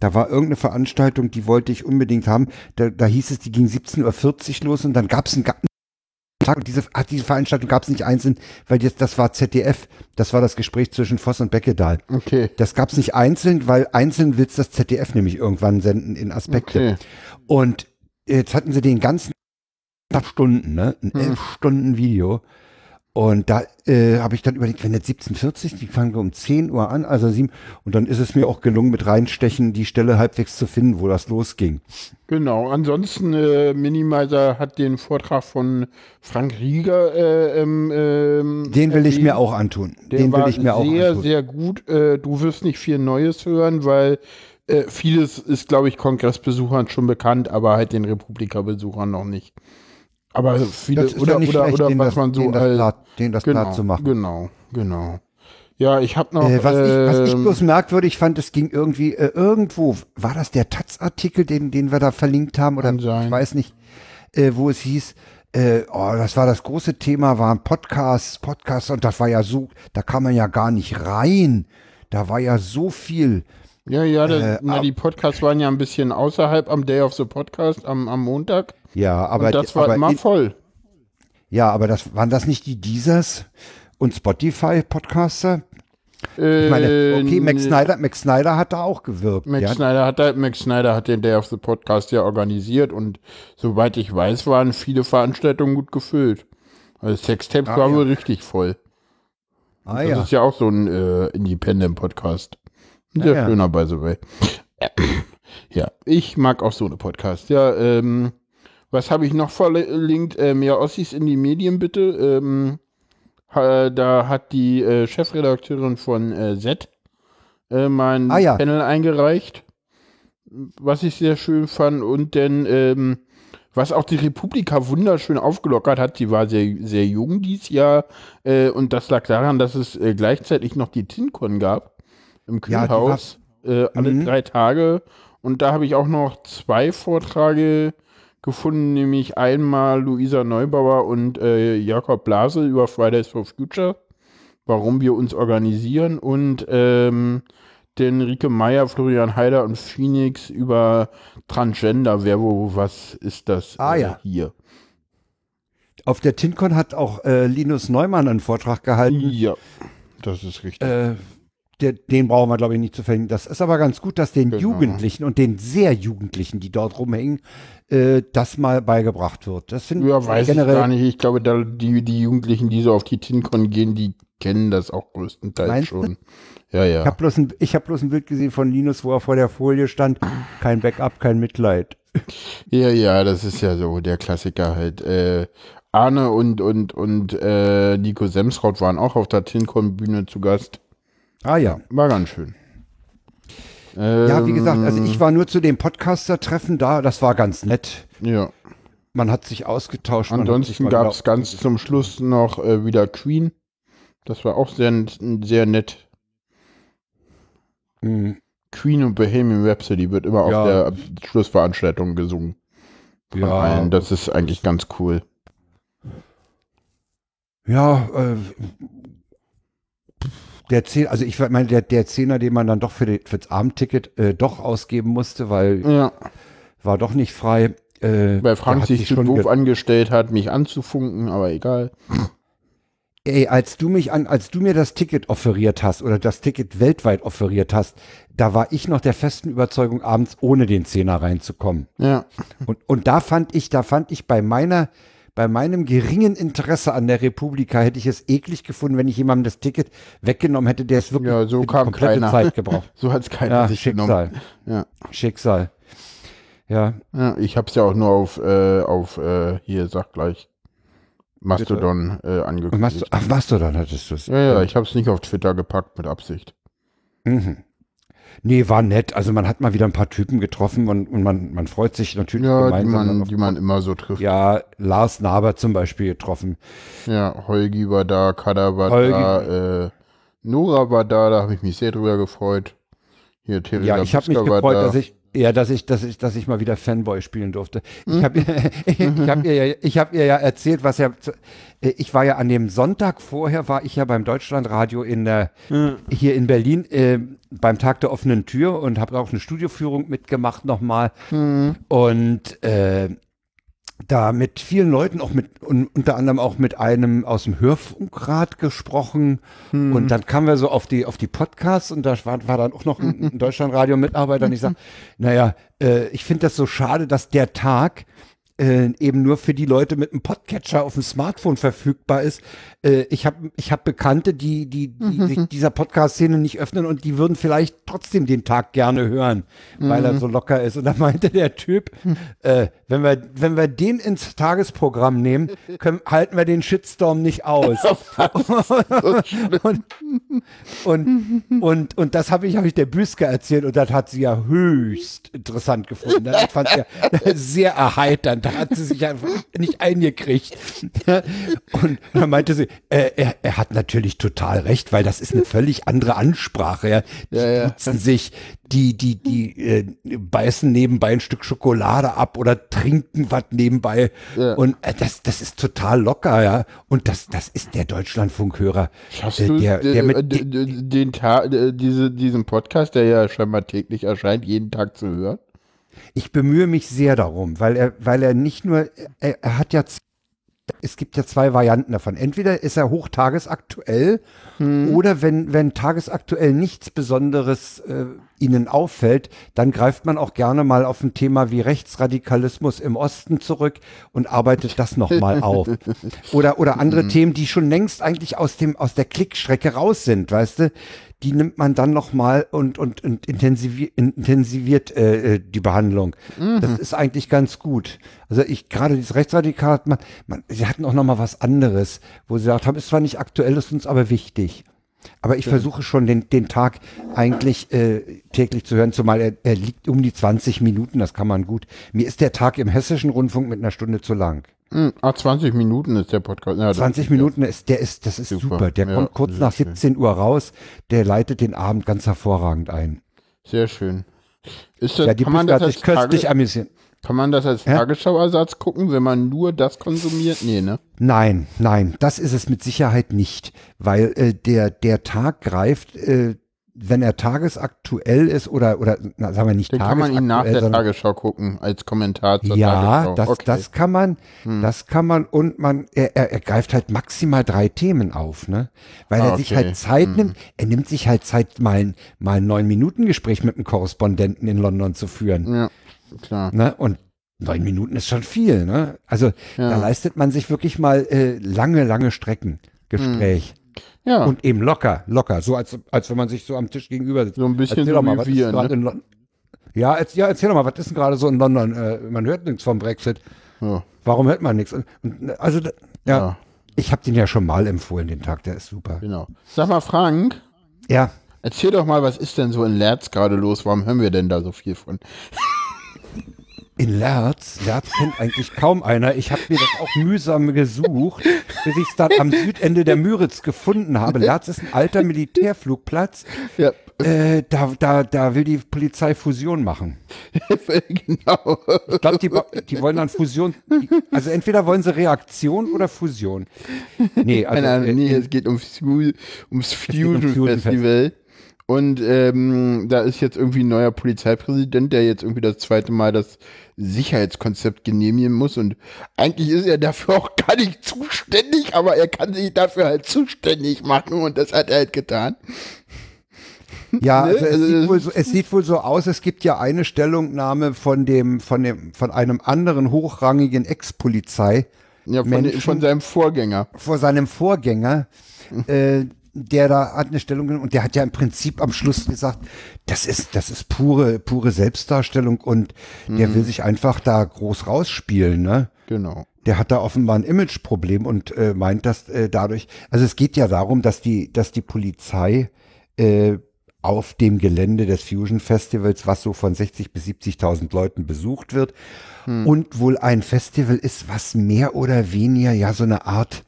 Da war irgendeine Veranstaltung, die wollte ich unbedingt haben. Da, da hieß es, die ging 17.40 Uhr los und dann gab es einen Tag und diese, ach, diese Veranstaltung gab es nicht einzeln, weil jetzt, das war ZDF, das war das Gespräch zwischen Voss und Beckedahl. Okay. Das gab es nicht einzeln, weil einzeln will das ZDF nämlich irgendwann senden in Aspekte. Okay. Und jetzt hatten sie den ganzen Stunden, ne? Ein hm. elf Stunden Video. Und da äh, habe ich dann überlegt, wenn jetzt 17.40, die fangen wir um 10 Uhr an, also 7, und dann ist es mir auch gelungen, mit reinstechen die Stelle halbwegs zu finden, wo das losging. Genau, ansonsten äh, Minimizer hat den Vortrag von Frank Rieger äh, ähm, ähm, Den will ich mir auch antun. Den will ich mir auch antun. Sehr, sehr gut. Äh, du wirst nicht viel Neues hören, weil äh, vieles ist, glaube ich, Kongressbesuchern schon bekannt, aber halt den Republika-Besuchern noch nicht. Aber viele, oder, oder, schlecht, oder was das, man so den das, Blatt, den das genau, Blatt zu machen. Genau, genau. Ja, ich habe noch. Äh, was, äh, ich, was ich ähm, bloß merkwürdig fand, es ging irgendwie äh, irgendwo, war das der Taz-Artikel, den, den wir da verlinkt haben, oder ich weiß nicht, äh, wo es hieß, äh, oh, das war das große Thema, waren Podcasts, Podcasts, und das war ja so, da kam man ja gar nicht rein. Da war ja so viel. Ja, ja, das, äh, na, die Podcasts waren ja ein bisschen außerhalb am Day of the Podcast, am, am Montag. Ja, aber und das war aber immer voll. Ja, aber das waren das nicht die Deezers und Spotify Podcaster? Äh, ich meine, okay, Max Snyder, Max Snyder hat da auch gewirkt. Max ja? Snyder hat da, Max Snyder hat den Day of the Podcast ja organisiert und soweit ich weiß, waren viele Veranstaltungen gut gefüllt. Also Sextapes ah, war ja. wohl richtig voll. Ah, das ja. ist ja auch so ein äh, Independent Podcast. Sehr ja. schöner, by the way. Ja, ich mag auch so eine Podcast. Ja, ähm, Was habe ich noch verlinkt? Äh, mehr Ossis in die Medien bitte. Ähm, ha, da hat die äh, Chefredakteurin von äh, Z äh, mein ah, ja. Panel eingereicht, was ich sehr schön fand. Und dann, ähm, was auch die Republika wunderschön aufgelockert hat, sie war sehr, sehr jung dieses Jahr. Äh, und das lag daran, dass es äh, gleichzeitig noch die TinCon gab im Kühlhaus. Ja, äh, alle mhm. drei Tage. Und da habe ich auch noch zwei Vorträge gefunden, nämlich einmal Luisa Neubauer und äh, Jakob Blase über Fridays for Future, warum wir uns organisieren und ähm, den Rike Meyer, Florian Heider und Phoenix über Transgender, wer wo, was ist das ah, äh, ja. hier. Auf der TinCon hat auch äh, Linus Neumann einen Vortrag gehalten. Ja, das ist richtig. Äh, der, den brauchen wir, glaube ich, nicht zu verhängen. Das ist aber ganz gut, dass den genau. Jugendlichen und den sehr Jugendlichen, die dort rumhängen, äh, das mal beigebracht wird. Das finde ja, ich weiß generell. Ich gar nicht. Ich glaube, da die, die Jugendlichen, die so auf die TinCon gehen, die kennen das auch größtenteils schon. Ja, ja. Ich habe bloß, ein, hab bloß ein Bild gesehen von Linus, wo er vor der Folie stand. Kein Backup, kein Mitleid. Ja, ja, das ist ja so der Klassiker halt. Äh, Arne und, und, und äh, Nico Semsraut waren auch auf der TinCon-Bühne zu Gast. Ah ja. War ganz schön. ja, wie gesagt, also ich war nur zu dem Podcaster-Treffen da, das war ganz nett. Ja. Man hat sich ausgetauscht. Ansonsten gab es ganz zum Schluss noch äh, wieder Queen. Das war auch sehr, sehr nett. Mhm. Queen und Bohemian Rhapsody wird immer ja. auf der Schlussveranstaltung gesungen. ja. Allen. Das ist eigentlich ganz cool. Ja, äh, der Zehner, also ich meine, der, der Zehner, den man dann doch für, die, für das Abendticket äh, doch ausgeben musste, weil ja. war doch nicht frei. Äh, weil Frank sich zu doof angestellt hat, mich anzufunken, aber egal. Ey, als du mich an, als du mir das Ticket offeriert hast oder das Ticket weltweit offeriert hast, da war ich noch der festen Überzeugung, abends ohne den Zehner reinzukommen. Ja. Und, und da fand ich, da fand ich bei meiner, bei meinem geringen Interesse an der Republika hätte ich es eklig gefunden, wenn ich jemandem das Ticket weggenommen hätte, der es wirklich ja, so kam komplette keiner. Zeit gebraucht. so hat es keiner ja, sich Schicksal. genommen. Ja. Schicksal. Ja. ja ich habe es ja auch nur auf, äh, auf äh, hier, sag gleich, Mastodon äh, angekündigt. Mast Ach, Mastodon hattest du es. Ja, ja, ich habe es nicht auf Twitter gepackt mit Absicht. Mhm. Nee, war nett. Also man hat mal wieder ein paar Typen getroffen und, und man, man freut sich natürlich ja, gemeinsam. Die man, die man immer so trifft. Ja, Lars Naber zum Beispiel getroffen. Ja, Holgi war da, Kada war Holgi. da, äh, Nora war da, da habe ich mich sehr drüber gefreut. Hier, Teresa Ja, ich habe mich gefreut, da. dass ich, ja, dass ich, dass ich, dass ich mal wieder Fanboy spielen durfte. Ich habe ich hab ihr, ja, ich hab ihr ja erzählt, was ja, ich war ja an dem Sonntag vorher, war ich ja beim Deutschlandradio in der, mhm. hier in Berlin äh, beim Tag der offenen Tür und habe auch eine Studioführung mitgemacht nochmal. Mhm. Und äh, da mit vielen Leuten, auch mit unter anderem auch mit einem aus dem Hörfunkrat gesprochen. Hm. Und dann kamen wir so auf die, auf die Podcasts und da war, war dann auch noch ein, ein Deutschlandradio-Mitarbeiter und ich sage, naja, äh, ich finde das so schade, dass der Tag äh, eben nur für die Leute mit einem Podcatcher auf dem Smartphone verfügbar ist. Äh, ich habe ich hab Bekannte, die, die, die mhm. sich dieser Podcast-Szene nicht öffnen und die würden vielleicht trotzdem den Tag gerne hören, mhm. weil er mhm. so locker ist. Und da meinte der Typ, äh, wenn, wir, wenn wir den ins Tagesprogramm nehmen, können, halten wir den Shitstorm nicht aus. und, und, und, und, das habe ich, hab ich der Büske erzählt und das hat sie ja höchst interessant gefunden. Das fand sie ja sehr erheiternd da hat sie sich einfach nicht eingekriegt. Und dann meinte sie, äh, er, er hat natürlich total recht, weil das ist eine völlig andere Ansprache. Ja. Die ja, ja. sich, die, die, die äh, beißen nebenbei ein Stück Schokolade ab oder trinken was nebenbei. Ja. Und äh, das, das ist total locker, ja. Und das, das ist der Deutschlandfunkhörer. Schaffst äh, der, der mit den, den Tag, diese, diesen Podcast, der ja scheinbar täglich erscheint, jeden Tag zu hören? Ich bemühe mich sehr darum, weil er, weil er nicht nur, er, er hat ja, es gibt ja zwei Varianten davon. Entweder ist er hochtagesaktuell hm. oder wenn, wenn tagesaktuell nichts Besonderes äh, ihnen auffällt, dann greift man auch gerne mal auf ein Thema wie Rechtsradikalismus im Osten zurück und arbeitet das nochmal auf. Oder, oder andere hm. Themen, die schon längst eigentlich aus dem, aus der Klickstrecke raus sind, weißt du? Die nimmt man dann nochmal und, und, und intensiviert, intensiviert äh, äh, die Behandlung. Mhm. Das ist eigentlich ganz gut. Also ich, gerade dieses Rechtsradikal, man, man, sie hatten auch nochmal was anderes, wo sie gesagt haben, ist zwar nicht aktuell, ist uns aber wichtig. Aber ich ja. versuche schon den, den Tag eigentlich äh, täglich zu hören, zumal er, er liegt um die 20 Minuten, das kann man gut. Mir ist der Tag im hessischen Rundfunk mit einer Stunde zu lang. Hm, ah, 20 Minuten ist der Podcast. Ja, 20 Minuten ist, der ist, das ist super. super. Der ja, kommt kurz nach 17 schön. Uhr raus. Der leitet den Abend ganz hervorragend ein. Sehr schön. Ist das, ja, die kann man das sich köstlich amüsieren. Kann man das als ja? Tagesschauersatz gucken, wenn man nur das konsumiert? Nee, ne? Nein, nein, das ist es mit Sicherheit nicht, weil äh, der, der Tag greift äh, wenn er tagesaktuell ist oder, oder na, sagen wir nicht Dann kann man ihn nach der Tagesschau gucken als Kommentar zur ja, Tagesschau. Das, okay. das kann man, hm. das kann man und man, er, er, er greift halt maximal drei Themen auf, ne? Weil ah, er sich halt Zeit hm. nimmt, er nimmt sich halt Zeit, mal ein, mal ein neun Minuten Gespräch mit einem Korrespondenten in London zu führen. Ja, klar. Ne? Und neun Minuten ist schon viel, ne? Also ja. da leistet man sich wirklich mal äh, lange, lange Strecken Gespräch. Hm. Ja. Und eben locker, locker, so als, als wenn man sich so am Tisch gegenüber sitzt. So ein bisschen erzähl so mal, wie wir, ne? ja, als, ja, erzähl doch mal, was ist denn gerade so in London? Äh, man hört nichts vom Brexit. Ja. Warum hört man nichts? Also, ja, ja. ich habe den ja schon mal empfohlen, den Tag, der ist super. Genau. Sag mal, Frank. Ja. Erzähl doch mal, was ist denn so in Lerz gerade los? Warum hören wir denn da so viel von? In Lerz, Lerz kennt eigentlich kaum einer. Ich habe mir das auch mühsam gesucht, bis ich es dann am Südende der Müritz gefunden habe. Lerz ist ein alter Militärflugplatz. Ja. Äh, da, da, da will die Polizei Fusion machen. genau. Ich glaube, die, die wollen dann Fusion. Also entweder wollen sie Reaktion oder Fusion. Nee, also, Nein, nein, nee, äh, es geht ums, ums Fusion, Fusion Festival. Und ähm, da ist jetzt irgendwie ein neuer Polizeipräsident, der jetzt irgendwie das zweite Mal das Sicherheitskonzept genehmigen muss. Und eigentlich ist er dafür auch gar nicht zuständig, aber er kann sich dafür halt zuständig machen und das hat er halt getan. Ja, ne? also es, sieht wohl so, es sieht wohl so aus, es gibt ja eine Stellungnahme von dem, von dem, von einem anderen hochrangigen Ex-Polizei. Ja, von, Menschen, von seinem Vorgänger. Vor seinem Vorgänger, äh, der da hat eine Stellung genommen und der hat ja im Prinzip am Schluss gesagt, das ist, das ist pure, pure Selbstdarstellung und mhm. der will sich einfach da groß rausspielen, ne? Genau. Der hat da offenbar ein Imageproblem und äh, meint, dass äh, dadurch, also es geht ja darum, dass die, dass die Polizei äh, auf dem Gelände des Fusion Festivals, was so von 60 bis 70.000 Leuten besucht wird hm. und wohl ein Festival ist, was mehr oder weniger ja so eine Art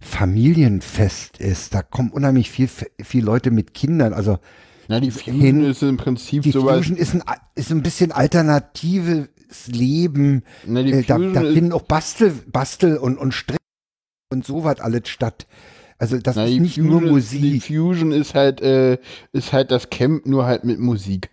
Familienfest ist. Da kommen unheimlich viel, viel Leute mit Kindern. Also ja, die Fusion hin, ist im Prinzip die sowas. Fusion ist ein, ist ein bisschen alternatives Leben. Na, die äh, da, da finden auch Bastel, Bastel und, und Strick und sowas alles statt. Also das Na, ist nicht Fusion nur Musik. Ist, die Fusion ist halt, äh, ist halt das Camp nur halt mit Musik.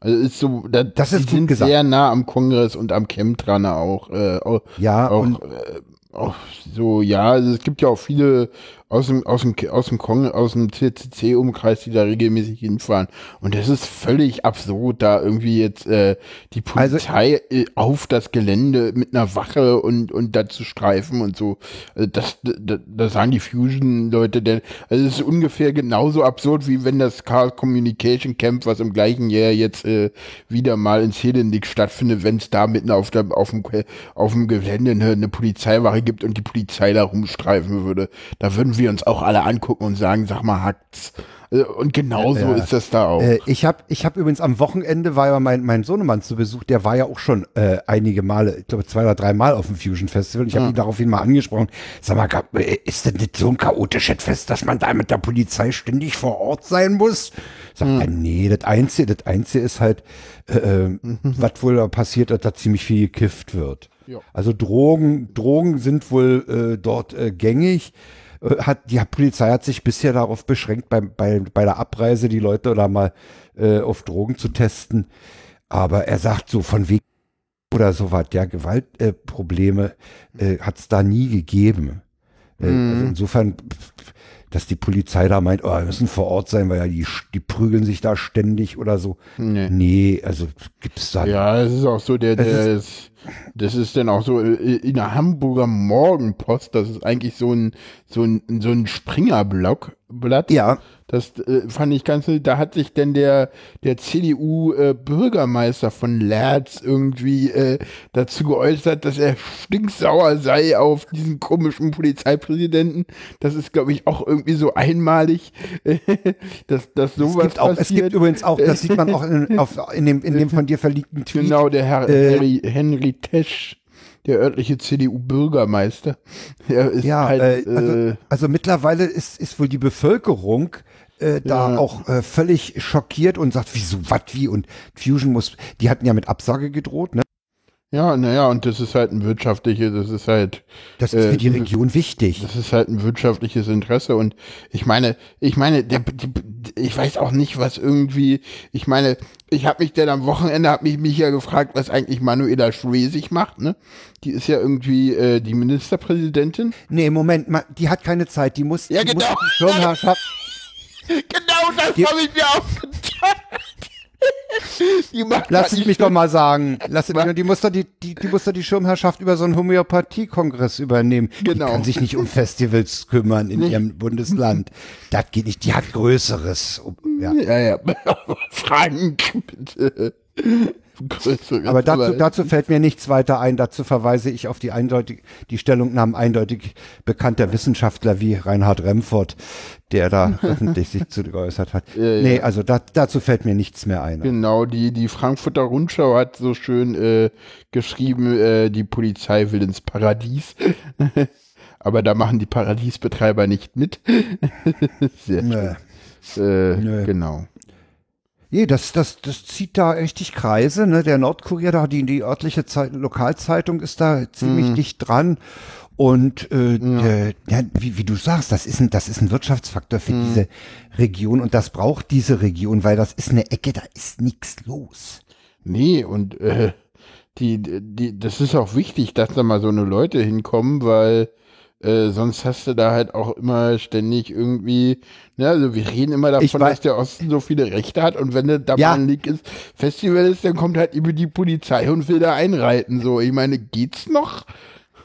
Also ist so, da, das ist die sind gesagt. sehr nah am Kongress und am Camp dran auch. Äh, auch ja, auch, und äh, auch so, ja, also es gibt ja auch viele aus dem, aus dem, aus dem Kong, aus dem CCC-Umkreis, die da regelmäßig hinfahren. Und das ist völlig absurd, da irgendwie jetzt äh, die also Polizei also, auf das Gelände mit einer Wache und, und da zu streifen und so. Also das, das, das sagen die Fusion-Leute, denn also es ist ungefähr genauso absurd, wie wenn das Chaos Communication Camp, was im gleichen Jahr jetzt äh, wieder mal in Zelendik stattfindet, wenn es da mitten auf, der, auf, dem, auf dem Gelände eine, eine Polizeiwache gibt und die Polizei da rumstreifen würde. Da würden wir uns auch alle angucken und sagen, sag mal, hackt's. Äh, und genauso ja, ist das da auch. Äh, ich habe ich hab übrigens am Wochenende war ja mein, mein Sohnemann zu Besuch, der war ja auch schon äh, einige Male, ich glaube zwei oder drei Mal auf dem Fusion Festival. Ich habe ja. ihn daraufhin mal angesprochen. Sag mal, äh, ist denn nicht so ein chaotisches Fest, dass man da mit der Polizei ständig vor Ort sein muss? Sagt hm. er, nee, das Einzige, das Einzige ist halt, äh, mhm. was wohl da passiert, dass da ziemlich viel gekifft wird. Ja. Also Drogen, Drogen sind wohl dort gängig. Äh, hat, die Polizei hat sich bisher darauf beschränkt, bei, bei, bei der Abreise die Leute da mal äh, auf Drogen zu testen. Aber er sagt so von wegen oder so was, ja, Gewaltprobleme äh, äh, hat es da nie gegeben. Äh, also mhm. insofern dass die Polizei da meint, oh, wir müssen vor Ort sein, weil ja die, die prügeln sich da ständig oder so. Nee, nee also gibt's da. Ja, es ist auch so, der, der ist, das ist dann auch so äh, in der Hamburger Morgenpost, das ist eigentlich so ein, so ein, so ein Springerblock, Blatt. Ja. Das äh, fand ich ganz, da hat sich denn der, der CDU-Bürgermeister äh, von Lerz irgendwie äh, dazu geäußert, dass er stinksauer sei auf diesen komischen Polizeipräsidenten. Das ist, glaube ich, auch irgendwie so einmalig, dass, dass sowas es gibt auch, passiert. Es gibt übrigens auch, das sieht man auch in, auf, in, dem, in dem von dir verliebten Tweet. Genau, der Herr äh, Henry, Henry Tesch der örtliche CDU-Bürgermeister. Ja, halt, äh, also, äh, also, mittlerweile ist, ist wohl die Bevölkerung äh, da ja. auch äh, völlig schockiert und sagt, wieso, was, wie und Fusion muss, die hatten ja mit Absage gedroht, ne? Ja, naja, und das ist halt ein wirtschaftliches, das ist halt. Das ist für äh, die Region wichtig. Das ist halt ein wirtschaftliches Interesse und ich meine, ich meine, der, die, ich weiß auch nicht, was irgendwie, ich meine, ich habe mich denn am Wochenende, habe mich, mich ja gefragt, was eigentlich Manuela Schwesig macht, ne? Die ist ja irgendwie äh, die Ministerpräsidentin. Nee, Moment, die hat keine Zeit, die muss, ja, die genau. muss die Schirmherrschaft. genau das habe ich mir auch gedacht. Lass mich doch mal sagen. Lass mich, die, muss doch die, die, die muss doch die Schirmherrschaft über so einen Homöopathie-Kongress übernehmen. Genau. Die kann sich nicht um Festivals kümmern in ihrem Bundesland. Das geht nicht. Die hat Größeres. Ja, ja. ja. Frank, bitte. Aber dazu, dazu fällt mir nichts weiter ein. Dazu verweise ich auf die eindeutig, die Stellungnahmen eindeutig bekannter Wissenschaftler wie Reinhard Remford, der da öffentlich sich zu geäußert hat. Ja, ja. Nee, also da, dazu fällt mir nichts mehr ein. Genau, die, die Frankfurter Rundschau hat so schön äh, geschrieben, äh, die Polizei will ins Paradies. Aber da machen die Paradiesbetreiber nicht mit. Sehr schön. Äh, genau. Nee, das, das, das zieht da richtig Kreise. Ne? Der Nordkurier, da die, die örtliche Zeit, Lokalzeitung ist da ziemlich mhm. dicht dran. Und äh, ja. Äh, ja, wie, wie du sagst, das ist ein, das ist ein Wirtschaftsfaktor für mhm. diese Region und das braucht diese Region, weil das ist eine Ecke, da ist nichts los. Nee, und äh, die, die, das ist auch wichtig, dass da mal so eine Leute hinkommen, weil äh, sonst hast du da halt auch immer ständig irgendwie, ne, also wir reden immer davon, dass der Osten so viele Rechte hat und wenn da ja. mal ein League ist, Festival ist, dann kommt halt über die Polizei und will da einreiten. So, ich meine, geht's noch?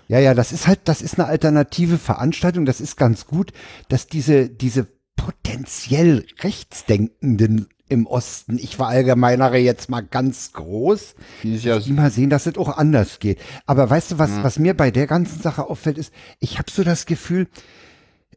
Ja, ja, das ist halt, das ist eine alternative Veranstaltung. Das ist ganz gut, dass diese, diese potenziell rechtsdenkenden im Osten. Ich verallgemeinere jetzt mal ganz groß. Ja die mal sehen, dass es auch anders geht. Aber weißt du, was, ja. was mir bei der ganzen Sache auffällt, ist, ich habe so das Gefühl,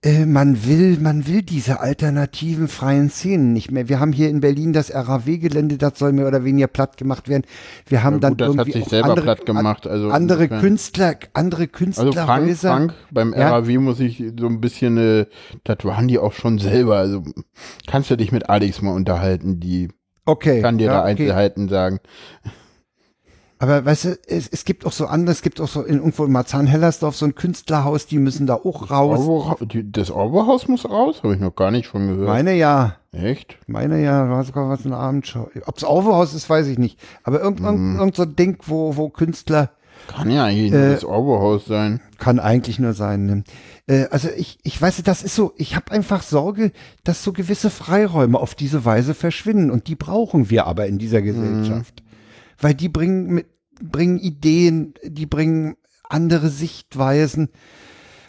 äh, man will, man will diese alternativen freien Szenen nicht mehr. Wir haben hier in Berlin das RAW-Gelände, das soll mehr oder weniger platt gemacht werden. Wir haben ja, gut, dann irgendwie hat sich selber andere, platt gemacht. Also andere Künstler, andere Künstler. Also Frank, Frank beim ja? RAW muss ich so ein bisschen, äh, das waren die auch schon selber. Also kannst du dich mit Alex mal unterhalten, die okay, kann dir ja, da okay. Einzelheiten sagen. Aber weißt du, es, es gibt auch so andere, es gibt auch so in, irgendwo in Marzahn-Hellersdorf so ein Künstlerhaus, die müssen da auch raus. Orwo, das Orwo-Haus muss raus? Habe ich noch gar nicht von gehört. Meine ja. Echt? Meine ja, war sogar was in der Abendschau. Ob es Orwo-Haus ist, weiß ich nicht. Aber irgend, hm. irgend, irgend so ein Ding, wo, wo Künstler. Kann ja eigentlich äh, nur das Orwo-Haus sein. Kann eigentlich nur sein. Ne? Äh, also ich, ich weiß, das ist so, ich habe einfach Sorge, dass so gewisse Freiräume auf diese Weise verschwinden. Und die brauchen wir aber in dieser hm. Gesellschaft. Mhm weil die bringen mit, bringen Ideen, die bringen andere Sichtweisen.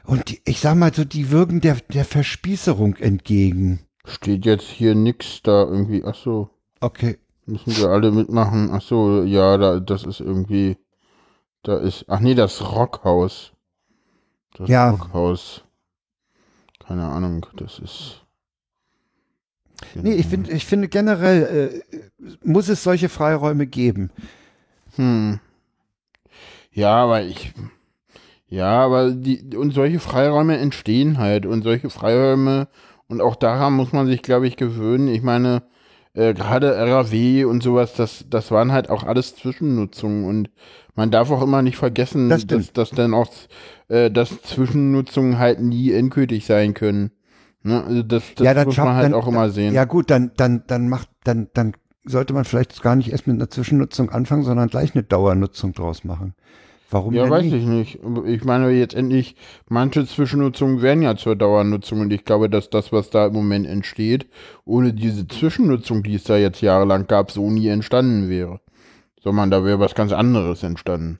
Und die, ich sag mal so, die wirken der, der Verspießerung entgegen. Steht jetzt hier nix da irgendwie, ach so. Okay. Müssen wir alle mitmachen? Ach so, ja, da, das ist irgendwie, da ist, ach nee, das Rockhaus. Das ja. Rockhaus. Keine Ahnung, das ist. Nee, ich finde, ich finde generell äh, muss es solche Freiräume geben. Hm. Ja, aber ich. Ja, aber die, und solche Freiräume entstehen halt und solche Freiräume und auch daran muss man sich, glaube ich, gewöhnen. Ich meine, äh, gerade RAW und sowas, das, das waren halt auch alles Zwischennutzungen und man darf auch immer nicht vergessen, das dass, dass dann auch, äh, dass Zwischennutzungen halt nie endgültig sein können. Ne? Also das, das ja, muss man halt dann, auch immer sehen. Ja gut, dann, dann, dann macht, dann, dann sollte man vielleicht gar nicht erst mit einer Zwischennutzung anfangen, sondern gleich eine Dauernutzung draus machen. Warum ja, weiß nicht? ich nicht. Ich meine jetzt endlich, manche Zwischennutzungen werden ja zur Dauernutzung und ich glaube, dass das, was da im Moment entsteht, ohne diese Zwischennutzung, die es da jetzt jahrelang gab, so nie entstanden wäre. Sondern da wäre was ganz anderes entstanden.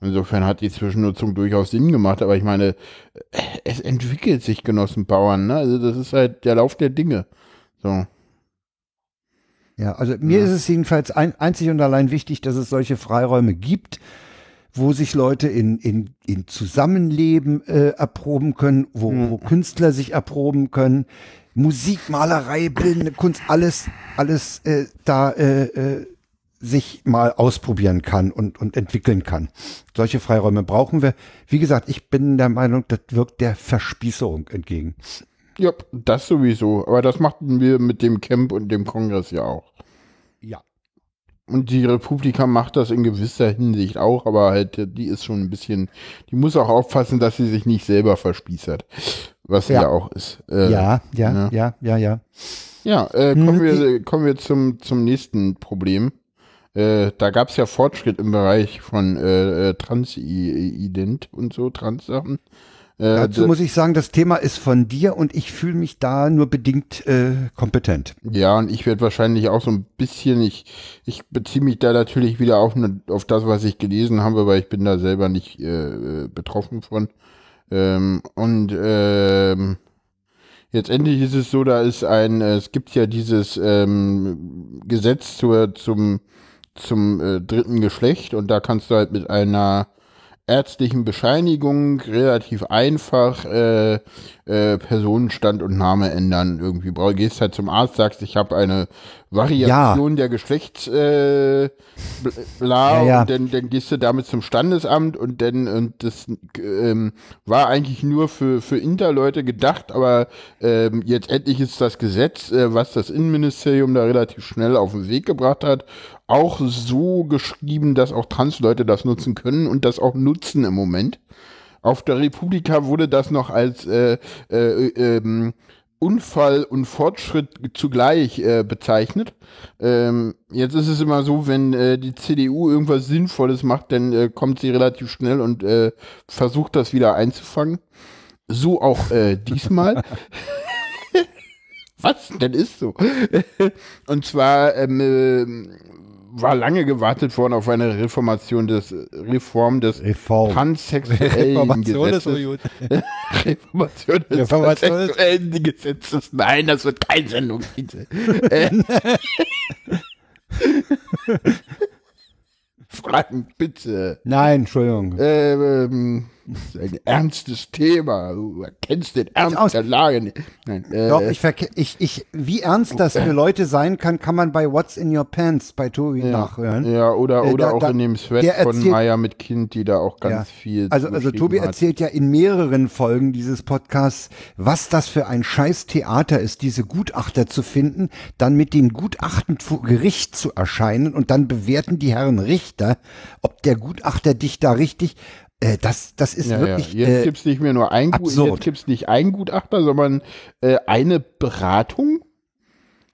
Insofern hat die Zwischennutzung durchaus Sinn gemacht, aber ich meine, es entwickelt sich Genossenbauern, ne? Also das ist halt der Lauf der Dinge. So. Ja, also mir ja. ist es jedenfalls ein, einzig und allein wichtig, dass es solche Freiräume gibt, wo sich Leute in, in, in Zusammenleben äh, erproben können, wo, mhm. wo Künstler sich erproben können, Musik, Malerei, bildende Kunst, alles, alles äh, da äh, äh, sich mal ausprobieren kann und, und entwickeln kann. Solche Freiräume brauchen wir. Wie gesagt, ich bin der Meinung, das wirkt der Verspießerung entgegen. Ja, das sowieso. Aber das machten wir mit dem Camp und dem Kongress ja auch. Ja. Und die Republika macht das in gewisser Hinsicht auch, aber halt, die ist schon ein bisschen, die muss auch aufpassen, dass sie sich nicht selber verspießert. Was ja, ja auch ist. Äh, ja, ja, ne? ja, ja, ja. Ja, äh, kommen, hm, wir, kommen wir zum, zum nächsten Problem. Äh, da gab es ja Fortschritt im Bereich von äh, äh Transident und so, Trans-Sachen. Äh, Dazu muss ich sagen, das Thema ist von dir und ich fühle mich da nur bedingt äh, kompetent. Ja, und ich werde wahrscheinlich auch so ein bisschen, ich, ich beziehe mich da natürlich wieder auf, ne, auf das, was ich gelesen habe, weil ich bin da selber nicht äh, betroffen von. Ähm, und ähm, jetzt endlich ist es so, da ist ein, es gibt ja dieses ähm, Gesetz zur, zum zum äh, dritten Geschlecht und da kannst du halt mit einer ärztlichen Bescheinigung relativ einfach äh, äh, Personenstand und Name ändern. Irgendwie brauch, gehst halt zum Arzt, sagst, ich habe eine Variation ja. der Geschlechts äh, bla ja, ja. und dann, dann gehst du damit zum Standesamt und dann und das ähm, war eigentlich nur für für Interleute gedacht, aber ähm, jetzt endlich ist das Gesetz, äh, was das Innenministerium da relativ schnell auf den Weg gebracht hat, auch so geschrieben, dass auch Transleute das nutzen können und das auch nutzen im Moment. Auf der Republika wurde das noch als äh, äh, ähm, Unfall und Fortschritt zugleich äh, bezeichnet. Ähm, jetzt ist es immer so, wenn äh, die CDU irgendwas Sinnvolles macht, dann äh, kommt sie relativ schnell und äh, versucht das wieder einzufangen. So auch äh, diesmal. Was? denn ist so. und zwar ähm, äh, war lange gewartet worden auf eine Reformation des Reform des Reform. transsexuellen Reformation Gesetzes. Ist. Reformation des Reformation transsexuellen Gesetzes. Nein, das wird kein Sendungstitel. Äh. Fragen, bitte. Nein, Entschuldigung. Äh, ähm, das ist ein ernstes Thema. Du erkennst den Ernst der Lage nicht. Nein, äh, Doch, ich, ich, ich, wie ernst das für Leute sein kann, kann man bei What's in Your Pants bei Tobi ja, nachhören. Ja, oder, äh, oder da, auch da, in dem Sweat von Maya mit Kind, die da auch ganz ja. viel Also, also Tobi hat. erzählt ja in mehreren Folgen dieses Podcasts, was das für ein scheiß Theater ist, diese Gutachter zu finden, dann mit den Gutachten vor Gericht zu erscheinen und dann bewerten die Herren Richter, ob der Gutachter dich da richtig äh, das, das ist ja, wirklich. Ja. Jetzt äh, gibt es nicht mehr nur ein Gutachter, jetzt gibt es nicht ein Gutachter, sondern äh, eine Beratung.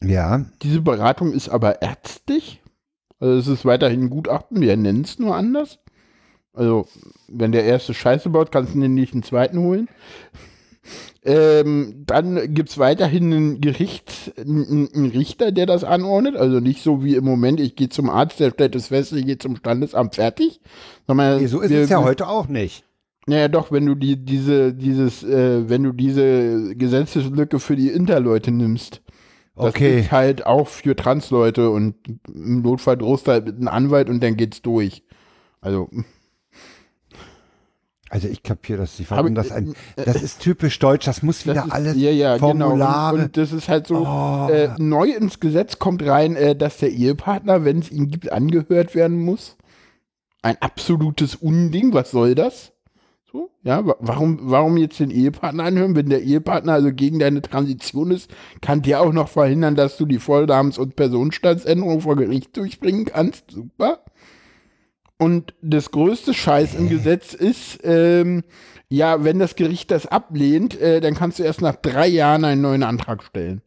Ja. Diese Beratung ist aber ärztlich. Also es ist weiterhin ein Gutachten, wir nennen es nur anders. Also, wenn der erste Scheiße baut, kannst du den nicht einen zweiten holen. Ähm, dann gibt es weiterhin ein Gericht, einen, Richter, der das anordnet. Also nicht so wie im Moment, ich gehe zum Arzt, der stellt es fest, ich gehe zum Standesamt fertig. Sondern nee, so ist wir, es ja heute auch nicht. Naja, doch, wenn du die, diese, dieses, äh, wenn du diese Gesetzeslücke für die Interleute nimmst. Das okay. ist halt auch für Transleute und im Notfall drohst du halt mit einem Anwalt und dann geht's durch. Also. Also ich kapiere das nicht. Warum das ein, äh, das ist typisch deutsch, das muss wieder das alles ja, ja, Formulare. Genau. Und, und, das ist halt so, oh. äh, neu ins Gesetz kommt rein, äh, dass der Ehepartner, wenn es ihn gibt, angehört werden muss. Ein absolutes Unding, was soll das? So, ja, warum, warum jetzt den Ehepartner anhören? Wenn der Ehepartner also gegen deine Transition ist, kann der auch noch verhindern, dass du die Vollnamens- und Personenstandsänderung vor Gericht durchbringen kannst. Super. Und das größte Scheiß im Gesetz ist, ähm, ja, wenn das Gericht das ablehnt, äh, dann kannst du erst nach drei Jahren einen neuen Antrag stellen.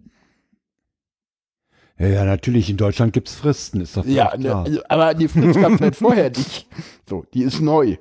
Ja, ja natürlich, in Deutschland gibt es Fristen, ist doch Ja, ne, klar. aber die Frist gab es halt vorher nicht. So, die ist neu.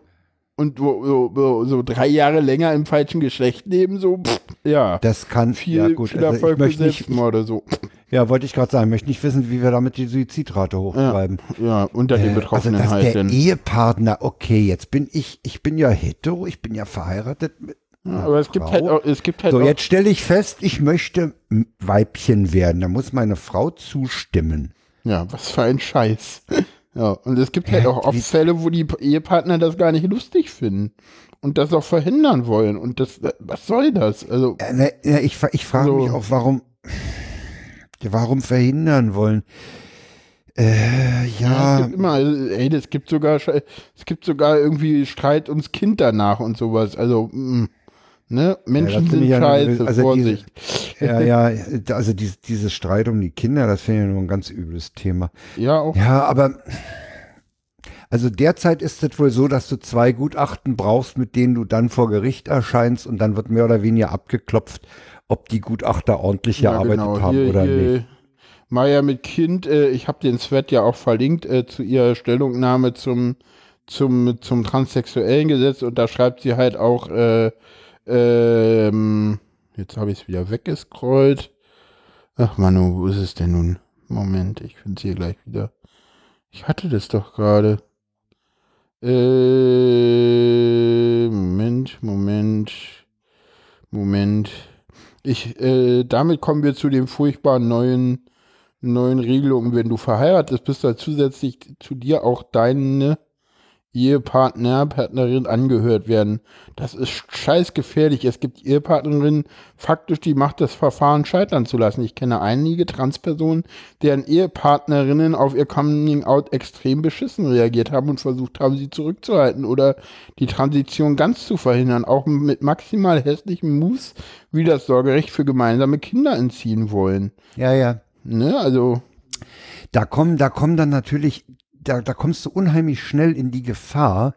und so, so, so, drei Jahre länger im falschen Geschlecht leben, so, pff, ja. Das kann viel, ja, gut, viel Erfolg also ich möchte nicht, oder so. Ja, wollte ich gerade sagen, ich möchte nicht wissen, wie wir damit die Suizidrate hochtreiben. Ja, ja unter den äh, Betroffenen also, dass halt. Der denn. Ehepartner, okay, jetzt bin ich, ich bin ja hetero, ich bin ja verheiratet mit. Ja, aber es gibt halt auch, es gibt halt So, jetzt stelle ich fest, ich möchte Weibchen werden. Da muss meine Frau zustimmen. Ja, was für ein Scheiß. Ja, und es gibt halt auch oft Fälle, wo die Ehepartner das gar nicht lustig finden und das auch verhindern wollen. Und das, was soll das? Also, ja, ne, ich, ich frage so. mich auch, warum, warum verhindern wollen? Äh, ja. ja es gibt immer, ey, es gibt sogar, es gibt sogar irgendwie Streit ums Kind danach und sowas. Also, mh. Mm. Ne? Menschen ja, sind scheiße, also Vorsicht. Diese, ja, ja, also dieses, dieses Streit um die Kinder, das finde ich nur ein ganz übles Thema. Ja, auch. Ja, aber also derzeit ist es wohl so, dass du zwei Gutachten brauchst, mit denen du dann vor Gericht erscheinst und dann wird mehr oder weniger abgeklopft, ob die Gutachter ordentlich ja, gearbeitet genau. haben hier, oder hier, nicht. Maya mit Kind, äh, ich habe den Svet ja auch verlinkt äh, zu ihrer Stellungnahme zum, zum, zum transsexuellen Gesetz und da schreibt sie halt auch, äh, ähm, jetzt habe ich es wieder weggescrollt. Ach Manu, wo ist es denn nun? Moment, ich finde es hier gleich wieder. Ich hatte das doch gerade. Äh, Moment, Moment, Moment. Ich, äh, damit kommen wir zu den furchtbaren neuen, neuen Regelungen. Wenn du verheiratet bist, soll zusätzlich zu dir auch deine Ehepartner, Partnerin angehört werden. Das ist scheißgefährlich. Es gibt Ehepartnerinnen, faktisch die Macht, das Verfahren scheitern zu lassen. Ich kenne einige Transpersonen, deren Ehepartnerinnen auf ihr Coming-out extrem beschissen reagiert haben und versucht haben, sie zurückzuhalten oder die Transition ganz zu verhindern, auch mit maximal hässlichen Moves wie das Sorgerecht für gemeinsame Kinder entziehen wollen. Ja, ja. Ne, also da kommen, da kommen dann natürlich da, da kommst du unheimlich schnell in die Gefahr,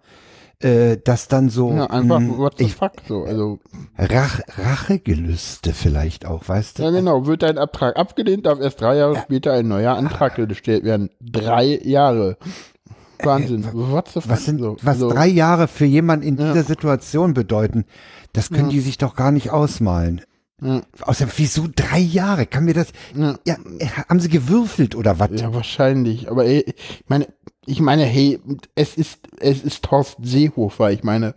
äh, dass dann so ja, einfach mh, hm, what the ich, fuck so also Rach, Rachegelüste vielleicht auch weißt du ja genau wird dein Abtrag abgelehnt darf erst drei Jahre ja. später ein neuer Antrag gestellt werden drei Jahre Wahnsinn äh, what the fuck was sind so, was so. drei Jahre für jemanden in ja. dieser Situation bedeuten das können die sich doch gar nicht ausmalen ja. Außerdem, wieso drei Jahre? Kann mir das. Ja. ja. haben sie gewürfelt oder was? Ja, wahrscheinlich. Aber ey, ich meine, ich meine, hey, es ist, es ist Thorsten Seehofer. Ich meine,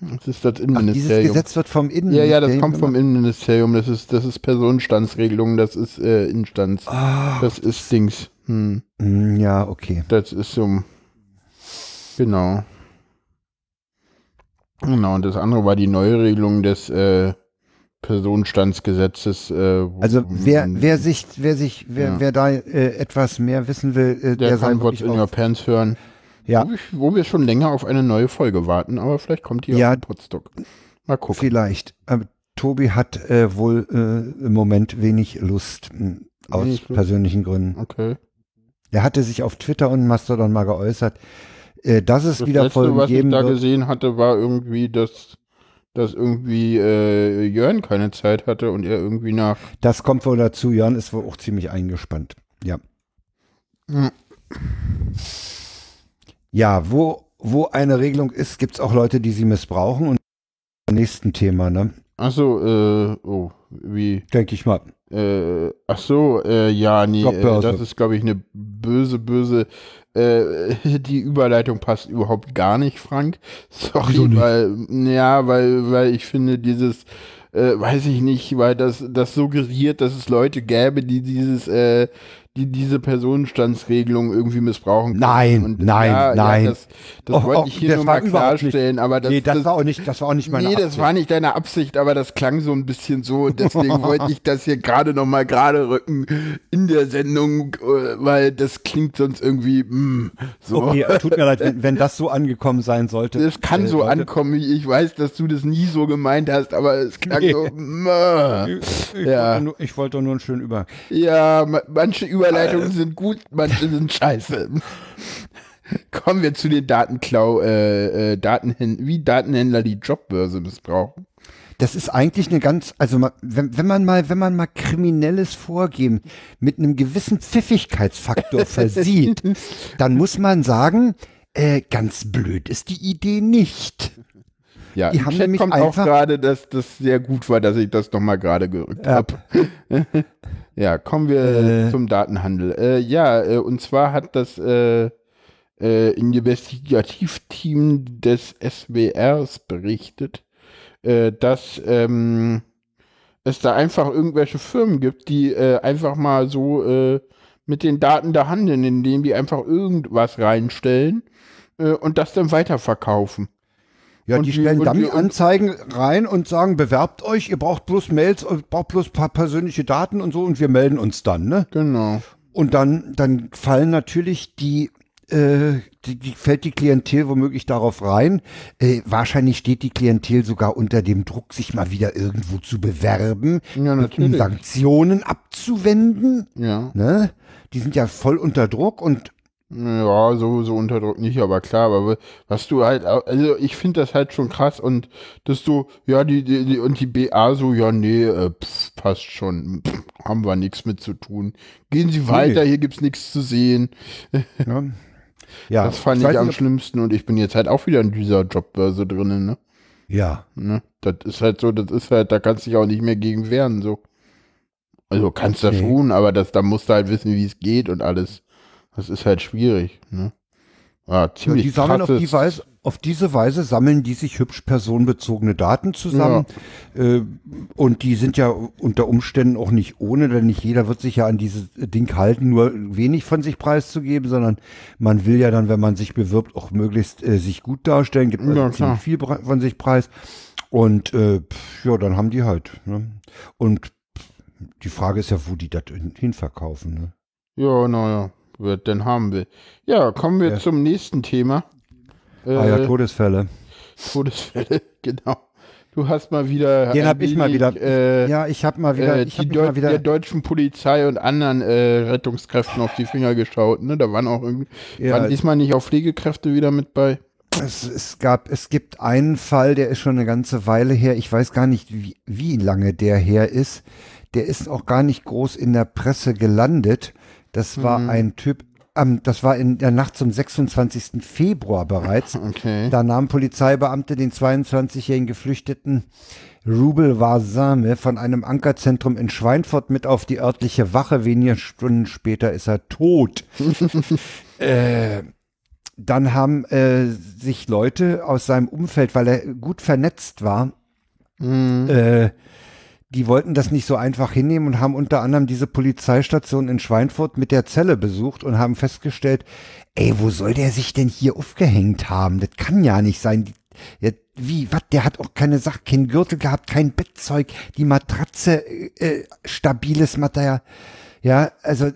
das ist das Innenministerium. Ach, dieses Gesetz wird vom Innenministerium. Ja, ja, das kommt vom Innenministerium. Das ist, das ist Personenstandsregelung. Das ist äh, Instanz. Oh, das ist Dings. Hm. hm. Ja, okay. Das ist so. Genau. Genau, und das andere war die Neuregelung des äh, Personenstandsgesetzes. Äh, also wer, wer sich, wer sich, wer, ja. wer da äh, etwas mehr wissen will, äh, der, der kann What's in Your Pants hören. Ja. Wo, ich, wo, wir schon länger auf eine neue Folge warten, aber vielleicht kommt die ja, auf Potsdok. Mal gucken. Vielleicht. Aber Tobi hat äh, wohl äh, im Moment wenig Lust hm, aus wenig persönlichen Gründen. Okay. Er hatte sich auf Twitter und Mastodon mal geäußert, äh, dass es das wieder letzte, Folgen geben wird. Was ich da gesehen hatte, war irgendwie, dass dass irgendwie äh, Jörn keine Zeit hatte und er irgendwie nach. Das kommt wohl dazu. Jörn ist wohl auch ziemlich eingespannt. Ja. Hm. Ja, wo, wo eine Regelung ist, gibt es auch Leute, die sie missbrauchen. Und nächsten Thema, ne? Achso, äh, oh, wie? Denke ich mal. Äh, ach so, äh, ja, nee, äh, das ist, glaube ich, eine böse, böse äh, die Überleitung passt überhaupt gar nicht, Frank. Sorry, weil, ja, weil, weil ich finde, dieses, äh, weiß ich nicht, weil das, das suggeriert, dass es Leute gäbe, die dieses, äh, die diese Personenstandsregelung irgendwie missbrauchen. Nein, und, nein, ja, nein. Ja, das, das oh, wollte ich hier nur mal klarstellen, aber das, nee, das, das, war auch nicht, das war auch nicht meine nee, Absicht. Nee, das war nicht deine Absicht, aber das klang so ein bisschen so, deswegen wollte ich das hier gerade noch mal gerade rücken in der Sendung, äh, weil das klingt sonst irgendwie, mh, hm, so. Okay, tut mir leid, wenn, wenn, das so angekommen sein sollte. Das kann äh, so Leute. ankommen, ich weiß, dass du das nie so gemeint hast, aber es klang nee. so, mh, ich, ich, ja. wollte nur, ich wollte nur einen schönen Über. Ja, manche Über Überleitungen sind gut, manche sind scheiße. Kommen wir zu den Datenklau, äh, äh, Datenhändler, wie Datenhändler die Jobbörse missbrauchen. Das ist eigentlich eine ganz, also wenn, wenn man mal, wenn man mal kriminelles Vorgehen mit einem gewissen Pfiffigkeitsfaktor versieht, dann muss man sagen, Äh, ganz blöd ist die Idee nicht. Ja, die haben nämlich kommt auch gerade, dass das sehr gut war, dass ich das nochmal gerade gerückt ja. habe. ja, kommen wir äh. zum Datenhandel. Äh, ja, äh, und zwar hat das äh, äh, Investigativteam des SWRs berichtet, äh, dass ähm, es da einfach irgendwelche Firmen gibt, die einfach mal so mit den Daten da handeln, indem die einfach irgendwas reinstellen und das dann weiterverkaufen. Ja, und die stellen Dummy-Anzeigen rein und sagen, bewerbt euch, ihr braucht bloß Mails, ihr braucht bloß paar persönliche Daten und so und wir melden uns dann, ne? Genau. Und dann, dann fallen natürlich die, äh, die, die fällt die Klientel womöglich darauf rein. Äh, wahrscheinlich steht die Klientel sogar unter dem Druck, sich mal wieder irgendwo zu bewerben, ja, natürlich. um Sanktionen abzuwenden. Ja. Ne? Die sind ja voll unter Druck und ja, so, so unter Druck nicht, aber klar, aber was du halt, also ich finde das halt schon krass und dass du, ja, die, die, die und die BA so, ja, nee, äh, pff, passt schon, pff, haben wir nichts mit zu tun. Gehen Sie weiter, nee. hier gibt's nichts zu sehen. Ja. ja das fand ich, ich am nicht, schlimmsten und ich bin jetzt halt auch wieder in dieser Jobbörse drinnen, ne? Ja. Ne? Das ist halt so, das ist halt, da kannst du dich auch nicht mehr gegen wehren, so. Also kannst du okay. schon, aber das, da musst du halt wissen, wie es geht und alles. Das ist halt schwierig. Ne? Ja, ziemlich ja, die sammeln auf, die Weise, auf diese Weise sammeln die sich hübsch personenbezogene Daten zusammen. Ja. Äh, und die sind ja unter Umständen auch nicht ohne, denn nicht jeder wird sich ja an dieses Ding halten, nur wenig von sich preiszugeben, sondern man will ja dann, wenn man sich bewirbt, auch möglichst äh, sich gut darstellen, gibt also ja, ziemlich viel von sich preis. Und äh, ja, dann haben die halt. Ne? Und die Frage ist ja, wo die das hinverkaufen. Ne? Ja, naja wird, denn haben wir. Ja, kommen wir ja. zum nächsten Thema. Äh, ah ja, äh, Todesfälle. Todesfälle, genau. Du hast mal wieder. Den habe ich mal wieder. Äh, ja, ich habe mal wieder. Äh, ich die Deu mal wieder der deutschen Polizei und anderen äh, Rettungskräften auf die Finger geschaut. Ne? Da waren auch irgendwie. Ja, waren diesmal nicht auch Pflegekräfte wieder mit bei? Es, es, gab, es gibt einen Fall, der ist schon eine ganze Weile her. Ich weiß gar nicht, wie, wie lange der her ist. Der ist auch gar nicht groß in der Presse gelandet. Das war mhm. ein Typ, ähm, das war in der Nacht zum 26. Februar bereits. Okay. Da nahmen Polizeibeamte den 22-jährigen Geflüchteten Rubel Warsame von einem Ankerzentrum in Schweinfurt mit auf die örtliche Wache. Wenige Stunden später ist er tot. äh, dann haben äh, sich Leute aus seinem Umfeld, weil er gut vernetzt war, mhm. äh, die wollten das nicht so einfach hinnehmen und haben unter anderem diese Polizeistation in Schweinfurt mit der Zelle besucht und haben festgestellt, ey, wo soll der sich denn hier aufgehängt haben? Das kann ja nicht sein. Ja, wie, was? Der hat auch keine Sache, kein Gürtel gehabt, kein Bettzeug, die Matratze, äh, stabiles Material. Ja, also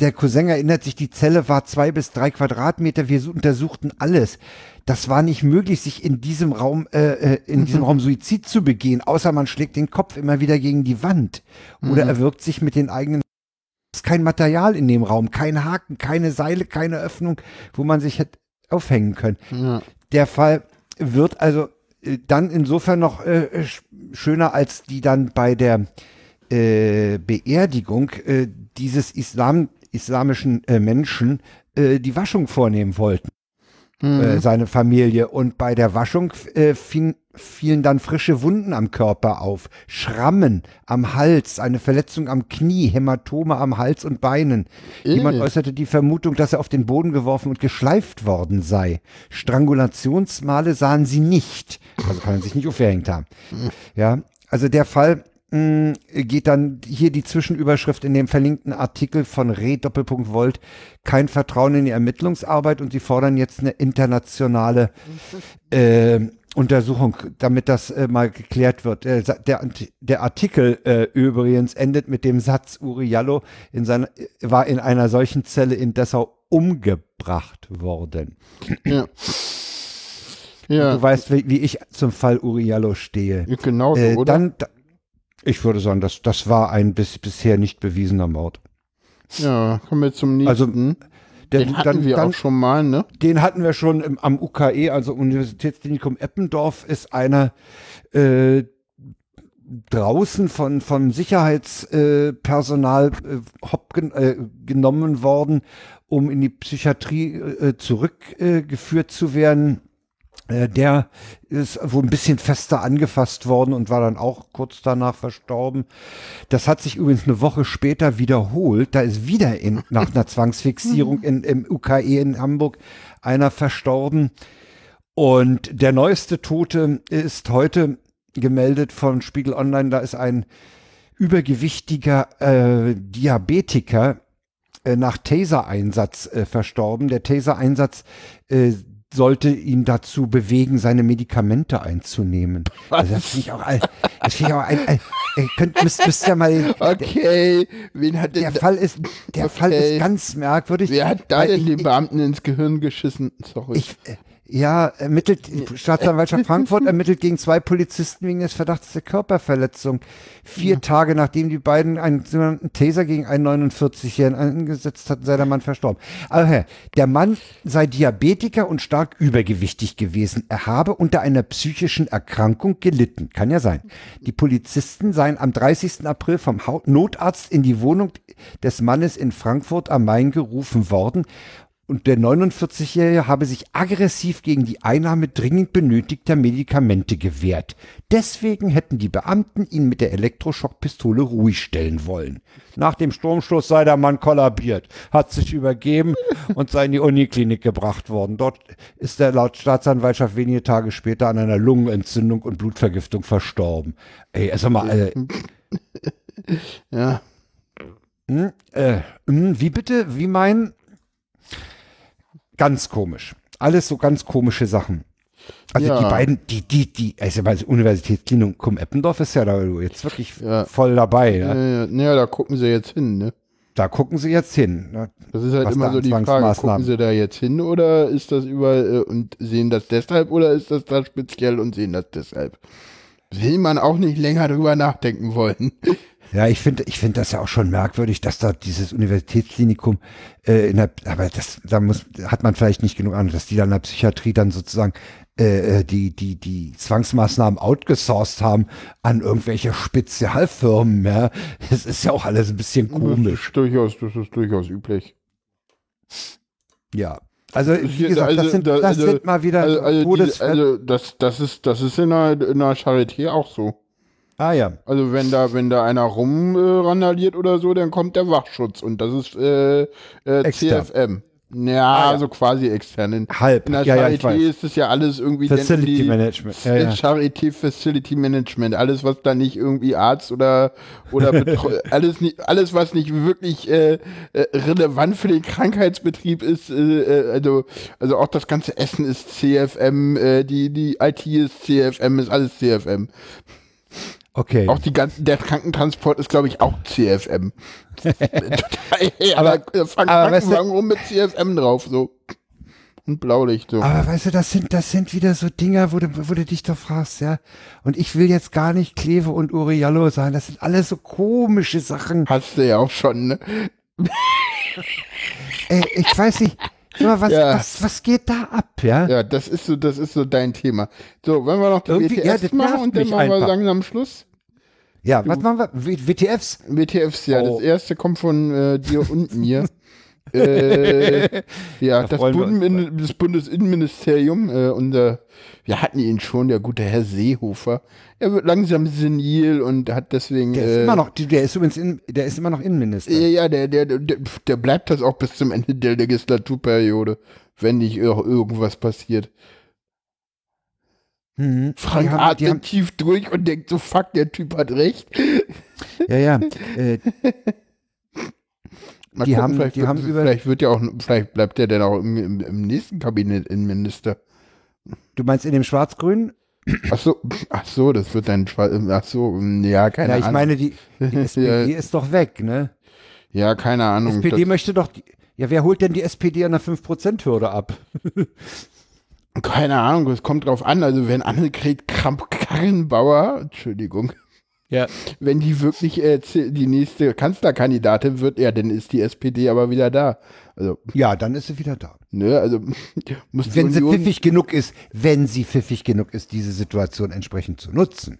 der Cousin erinnert sich, die Zelle war zwei bis drei Quadratmeter. Wir untersuchten alles das war nicht möglich, sich in diesem Raum, äh, äh in mhm. diesem Raum Suizid zu begehen, außer man schlägt den Kopf immer wieder gegen die Wand oder mhm. er wirkt sich mit den eigenen Es ist kein Material in dem Raum, kein Haken, keine Seile, keine Öffnung, wo man sich hätte aufhängen können. Ja. Der Fall wird also äh, dann insofern noch äh, schöner, als die dann bei der äh, Beerdigung äh, dieses Islam, islamischen äh, Menschen äh, die Waschung vornehmen wollten mhm. äh, seine Familie. Und bei der Waschung äh, fing, fielen dann frische Wunden am Körper auf, Schrammen am Hals, eine Verletzung am Knie, Hämatome am Hals und Beinen. Mhm. Jemand äußerte die Vermutung, dass er auf den Boden geworfen und geschleift worden sei. Strangulationsmale sahen sie nicht. Also kann er sich nicht aufgehängt haben. Ja, also der Fall geht dann hier die Zwischenüberschrift in dem verlinkten Artikel von Re Doppelpunkt Volt kein Vertrauen in die Ermittlungsarbeit und sie fordern jetzt eine internationale äh, Untersuchung, damit das äh, mal geklärt wird. Äh, der, der Artikel äh, übrigens endet mit dem Satz, Uriallo in seiner, war in einer solchen Zelle in Dessau umgebracht worden. Ja. Ja. Du weißt, wie, wie, ich zum Fall Uriallo stehe. Genau so, äh, oder? Ich würde sagen, das, das war ein bis, bisher nicht bewiesener Mord. Ja, kommen wir zum nächsten. Also, der, den hatten dann, wir dann, auch schon mal, ne? Den hatten wir schon im, am UKE, also Universitätsklinikum Eppendorf, ist einer, äh, draußen von, von Sicherheitspersonal äh, hopp gen äh, genommen worden, um in die Psychiatrie äh, zurückgeführt zu werden. Äh, der ist wohl ein bisschen fester angefasst worden und war dann auch kurz danach verstorben. Das hat sich übrigens eine Woche später wiederholt. Da ist wieder in, nach einer Zwangsfixierung in, im UKE in Hamburg einer verstorben. Und der neueste Tote ist heute gemeldet von Spiegel Online. Da ist ein übergewichtiger äh, Diabetiker äh, nach Taser-Einsatz äh, verstorben. Der Taser-Einsatz äh, sollte ihn dazu bewegen, seine Medikamente einzunehmen. Also das finde ich auch, das finde ich auch ein, ein, ein könnt, müsst, müsst ja mal. Okay, wen hat denn der Fall ist, der okay. Fall ist ganz merkwürdig. Wer hat da denn den Beamten ins Gehirn geschissen? Sorry. Ich, äh, ja, ermittelt, die Staatsanwaltschaft Frankfurt ermittelt gegen zwei Polizisten wegen des Verdachts der Körperverletzung. Vier ja. Tage nachdem die beiden einen sogenannten Taser gegen einen 49-Jährigen eingesetzt hatten, sei der Mann verstorben. Aber der Mann sei Diabetiker und stark übergewichtig gewesen. Er habe unter einer psychischen Erkrankung gelitten. Kann ja sein. Die Polizisten seien am 30. April vom Notarzt in die Wohnung des Mannes in Frankfurt am Main gerufen worden und der 49-Jährige habe sich aggressiv gegen die Einnahme dringend benötigter Medikamente gewehrt. Deswegen hätten die Beamten ihn mit der Elektroschockpistole ruhig stellen wollen. Nach dem Stromstoß sei der Mann kollabiert, hat sich übergeben und sei in die Uniklinik gebracht worden. Dort ist er laut Staatsanwaltschaft wenige Tage später an einer Lungenentzündung und Blutvergiftung verstorben. Ey, also mal, äh, ja. Hm, äh, hm, wie bitte? Wie mein Ganz komisch. Alles so ganz komische Sachen. Also ja. die beiden, die, die, die, also bei Universitätsklinikum Eppendorf ist ja da jetzt wirklich ja. voll dabei. Ne? Ja, ja, da gucken sie jetzt hin, ne? Da gucken sie jetzt hin. Ne? Das ist halt immer so die Frage, gucken sie da jetzt hin oder ist das überall äh, und sehen das deshalb oder ist das da speziell und sehen das deshalb? Will man auch nicht länger drüber nachdenken wollen. Ja, ich finde, ich finde das ja auch schon merkwürdig, dass da dieses Universitätsklinikum, äh, in der, aber das, da muss, hat man vielleicht nicht genug an, dass die dann in der Psychiatrie dann sozusagen äh, äh die, die, die Zwangsmaßnahmen outgesourced haben an irgendwelche Spezialfirmen, ja. Das ist ja auch alles ein bisschen komisch. Das ist durchaus, das ist durchaus üblich. Ja. Also, wie gesagt, also, das, sind, das also, sind mal wieder also, also, die, also das, das ist, das ist in der, in der Charité auch so. Ah ja. Also wenn da, wenn da einer rumrandaliert äh, oder so, dann kommt der Wachschutz und das ist äh, äh, CFM. Ja, ah, ja, also quasi extern. Halb. In der ja, Charité ja, ist es ja alles irgendwie Facility Management. Ja, ja. Charity Facility Management. Alles, was da nicht irgendwie Arzt oder oder alles nicht, alles, was nicht wirklich äh, äh, relevant für den Krankheitsbetrieb ist. Äh, äh also also auch das ganze Essen ist CFM, äh, die die IT ist CFM, ist alles CFM. Okay. Auch die ganzen, der Krankentransport ist, glaube ich, auch CFM. aber äh, fangen aber weißt du, rum mit CFM drauf, so. Und Blaulicht, so. Aber weißt du, das sind, das sind wieder so Dinger, wo du, wo du dich doch fragst, ja. Und ich will jetzt gar nicht Kleve und Uriallo sein. Das sind alles so komische Sachen. Hast du ja auch schon, ne? Ey, ich weiß nicht. Mal, was, ja. was, was geht da ab, ja? Ja, das ist so, das ist so dein Thema. So, wollen wir noch die Irgendwie, WTFs ja, machen und dann machen wir langsam Schluss? Ja, was machen wir? WTFs? WTFs, ja. Oh. Das erste kommt von äh, dir und mir. äh, ja, da das, Bund, das, Bundesinnenministerium, äh, unser, wir hatten ihn schon, der gute Herr Seehofer. Er wird langsam senil und hat deswegen. Der ist äh, immer noch, der ist übrigens, in, der ist immer noch Innenminister. Ja, ja, der, der, der, der bleibt das auch bis zum Ende der Legislaturperiode, wenn nicht irgendwas passiert. Mhm. Frank haben, atmet tief durch und denkt so, fuck, der Typ hat recht. Ja, ja. Äh, die gucken, haben, vielleicht, die wird, haben vielleicht wird ja auch, vielleicht bleibt der denn auch im, im, im nächsten Kabinett Innenminister. Du meinst in dem Schwarz-Grün? Ach so, ach so, das wird dann Schwarz, ach so, ja, keine Ahnung. Ja, ich meine, die, die SPD ja. ist doch weg, ne? Ja, keine Ahnung. Die SPD möchte doch, die, ja, wer holt denn die SPD an der 5%-Hürde ab? Keine Ahnung, es kommt drauf an. Also wenn Annegret Kramp-Karrenbauer, Entschuldigung, ja. wenn die wirklich äh, die nächste Kanzlerkandidatin wird, ja, dann ist die SPD aber wieder da. Also, ja, dann ist sie wieder da. Ne, also muss Wenn sie pfiffig genug ist, wenn sie pfiffig genug ist, diese Situation entsprechend zu nutzen.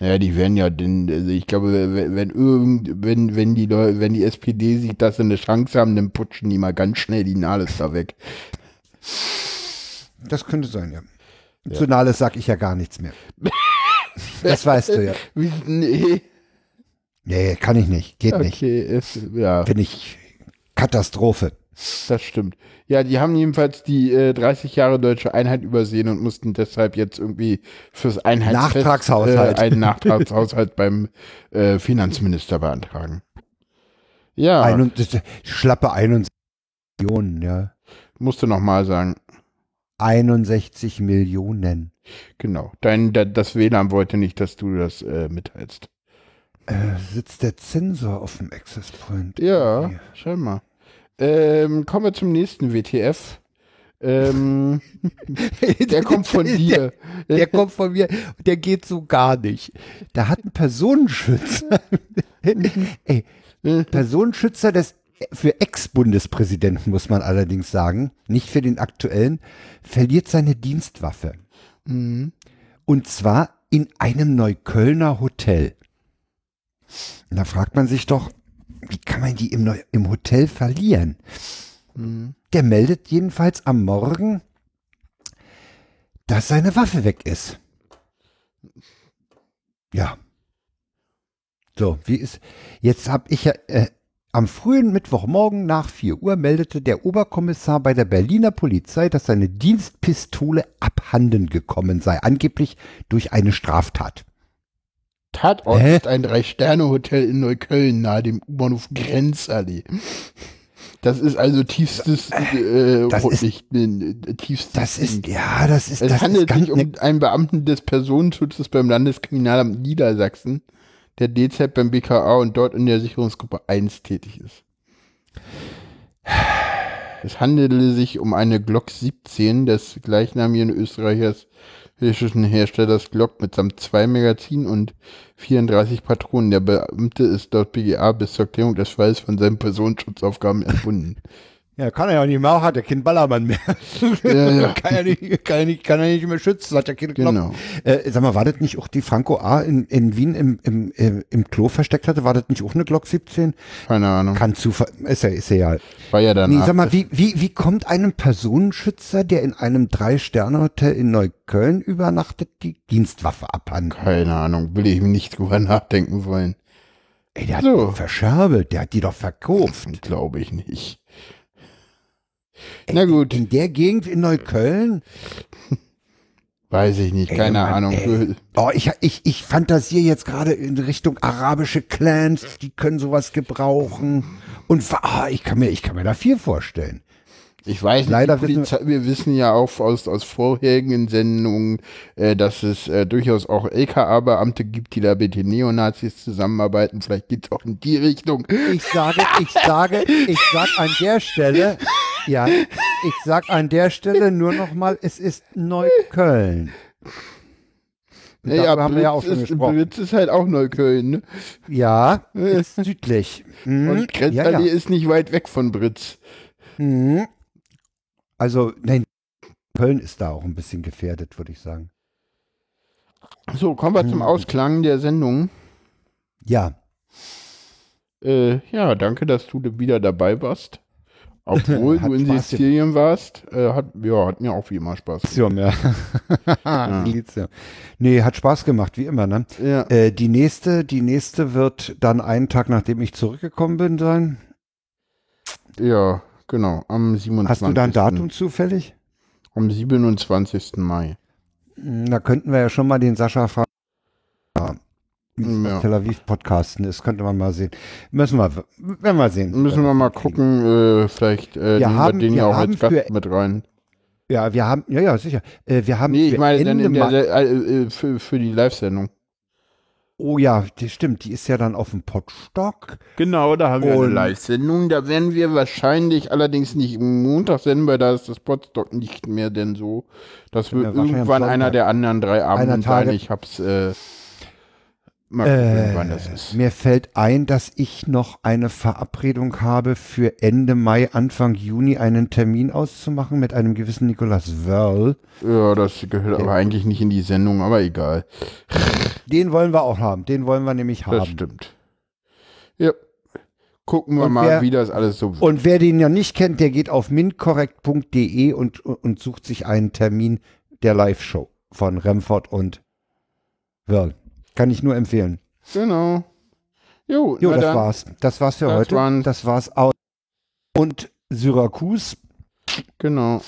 Ja, die werden ja den, also ich glaube, wenn, wenn irgend, wenn, wenn die Leute, wenn die SPD sieht, dass sie eine Chance haben, dann putschen die mal ganz schnell die Nahles da weg. Das könnte sein, ja. ja. Zu Nahles sag ich ja gar nichts mehr. das weißt du ja. Nee. Nee, kann ich nicht. Geht okay, nicht. Ist, ja. Finde ich Katastrophe. Das stimmt. Ja, die haben jedenfalls die äh, 30 Jahre deutsche Einheit übersehen und mussten deshalb jetzt irgendwie fürs Einheitsfest Nachtragshaushalt. Äh, einen Nachtragshaushalt beim äh, Finanzminister beantragen. Ja. Ein, schlappe 61 Millionen, ja. Musste nochmal sagen. 61 Millionen. Genau. Dein, das WLAN wollte nicht, dass du das äh, mitteilst. Äh, sitzt der Zensor auf dem Access Point? Ja, schau mal. Ähm, kommen wir zum nächsten WTF. Ähm, der kommt von dir. Der, der, kommt von mir. Der geht so gar nicht. Da hat ein Personenschützer. Ey, Personenschützer des für Ex-Bundespräsidenten muss man allerdings sagen, nicht für den aktuellen, verliert seine Dienstwaffe. Mhm. Und zwar in einem Neuköllner Hotel. Und da fragt man sich doch, wie kann man die im, Neu im Hotel verlieren? Mhm. Der meldet jedenfalls am Morgen, dass seine Waffe weg ist. Ja. So, wie ist. Jetzt habe ich ja. Äh, am frühen Mittwochmorgen nach 4 Uhr meldete der Oberkommissar bei der Berliner Polizei, dass seine Dienstpistole abhanden gekommen sei, angeblich durch eine Straftat. Tatort Hä? ist ein Drei-Sterne-Hotel in Neukölln nahe dem U-Bahnhof Grenzallee. Das ist also tiefstes äh, das ist, tiefstes Das ist ja, das ist. Es das handelt ist sich um ne einen Beamten des Personenschutzes beim Landeskriminalamt Niedersachsen, der DZ beim BKA und dort in der Sicherungsgruppe 1 tätig ist. Es handelte sich um eine Glock 17 des gleichnamigen Österreichers österreichischen Herstellers Glock mitsamt zwei Magazinen und 34 Patronen. Der Beamte ist dort BGA bis zur Klärung des Falls von seinen Personenschutzaufgaben erfunden. Ja, kann er ja auch nicht mehr, hat er keinen Ballermann mehr. Ja, ja. kann, er nicht, kann, er nicht, kann er nicht mehr schützen, hat er keine Knopf. Genau. Äh, sag mal, war das nicht auch die Franco A in, in Wien im, im, im, im Klo versteckt hatte? War das nicht auch eine Glock 17? Keine Ahnung. Kann Zufall, ist ja, ist ja. War ja dann. Nee, sag mal, wie, wie, wie kommt einem Personenschützer, der in einem Drei-Sterne-Hotel in Neukölln übernachtet, die Dienstwaffe abhanden? Keine Ahnung, will ich mir nicht drüber nachdenken wollen. Ey, der hat so. verscherbelt, der hat die doch verkauft. Glaube ich nicht. Na gut. In der Gegend in Neukölln? Weiß ich nicht, keine ey, Mann, Ahnung. Ey. Oh, ich, ich, ich fantasiere jetzt gerade in Richtung arabische Clans, die können sowas gebrauchen. Und oh, ich, kann mir, ich kann mir da viel vorstellen. Ich weiß Leider nicht, Polizei, wir wissen ja auch aus, aus vorherigen Sendungen, äh, dass es äh, durchaus auch LKA-Beamte gibt, die da mit den Neonazis zusammenarbeiten. Vielleicht geht es auch in die Richtung. Ich sage, ich sage, ich sage an der Stelle, ja, ich sag an der Stelle nur noch mal, es ist Neukölln. Ja, ja, haben wir ja auch schon ist, gesprochen. Britz ist halt auch Neukölln, ne? Ja, ist südlich. Mhm. Und Grenzallee ja, ja. ist nicht weit weg von Britz. Mhm. Also, nein, Köln ist da auch ein bisschen gefährdet, würde ich sagen. So, kommen wir mhm. zum Ausklang der Sendung. Ja. Äh, ja, danke, dass du wieder dabei warst. Obwohl du in Spaß Sizilien warst, äh, hat, ja, hat mir auch wie immer Spaß gemacht. Ja. ja. Nee, hat Spaß gemacht, wie immer, ne? Ja. Äh, die nächste, die nächste wird dann einen Tag, nachdem ich zurückgekommen bin, sein. Ja, genau, am 27. Hast du da ein Datum zufällig? Am 27. Mai. Hm, da könnten wir ja schon mal den Sascha fragen ja. Tel Aviv podcasten ist, könnte man mal sehen. Müssen wir, werden wir sehen. Müssen wir mal gucken, äh, vielleicht äh, wir haben, wir den ja auch als Gast für, mit rein. Ja, wir haben, ja, ja, sicher. Äh, wir haben nee, ich meine, dann in der, äh, äh, für, für die Live-Sendung. Oh ja, die stimmt, die ist ja dann auf dem Potstock. Genau, da haben wir eine Live-Sendung. Da werden wir wahrscheinlich allerdings nicht Montag senden, weil da ist das Potstock nicht mehr denn so. Das wird irgendwann einer der anderen drei Abende sein. Ich hab's äh, Mal gucken, äh, wann das ist. Mir fällt ein, dass ich noch eine Verabredung habe für Ende Mai, Anfang Juni einen Termin auszumachen mit einem gewissen Nikolaus Wörl. Ja, das gehört aber eigentlich nicht in die Sendung, aber egal. Den wollen wir auch haben. Den wollen wir nämlich haben. Das stimmt. Ja. Gucken wir und mal, wer, wie das alles so wird. Und wer den ja nicht kennt, der geht auf minkorrekt.de und, und sucht sich einen Termin der Live-Show von Remford und Wörl. Kann ich nur empfehlen. Genau. Jo, jo das dann, war's. Das war's für das heute. Waren, das war's aus. Und Syrakus. Genau.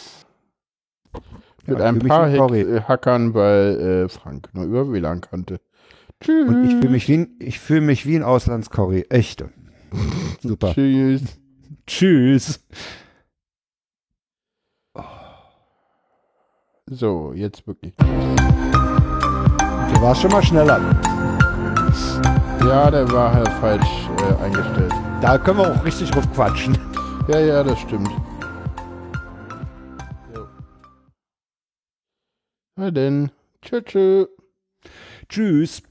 Mit ja, ein paar Hack Hackern bei äh, Frank, nur über WLAN-Kante. Tschüss. Und ich fühle mich, wie ein, fühl mich wie ein Auslandscurry. Echte. Super. Tschüss. Tschüss. So, jetzt wirklich. Du warst schon mal schneller. Ja, der war halt falsch äh, eingestellt. Da können wir auch richtig drauf quatschen. Ja, ja, das stimmt. Na denn. Tschüss. Tschüss.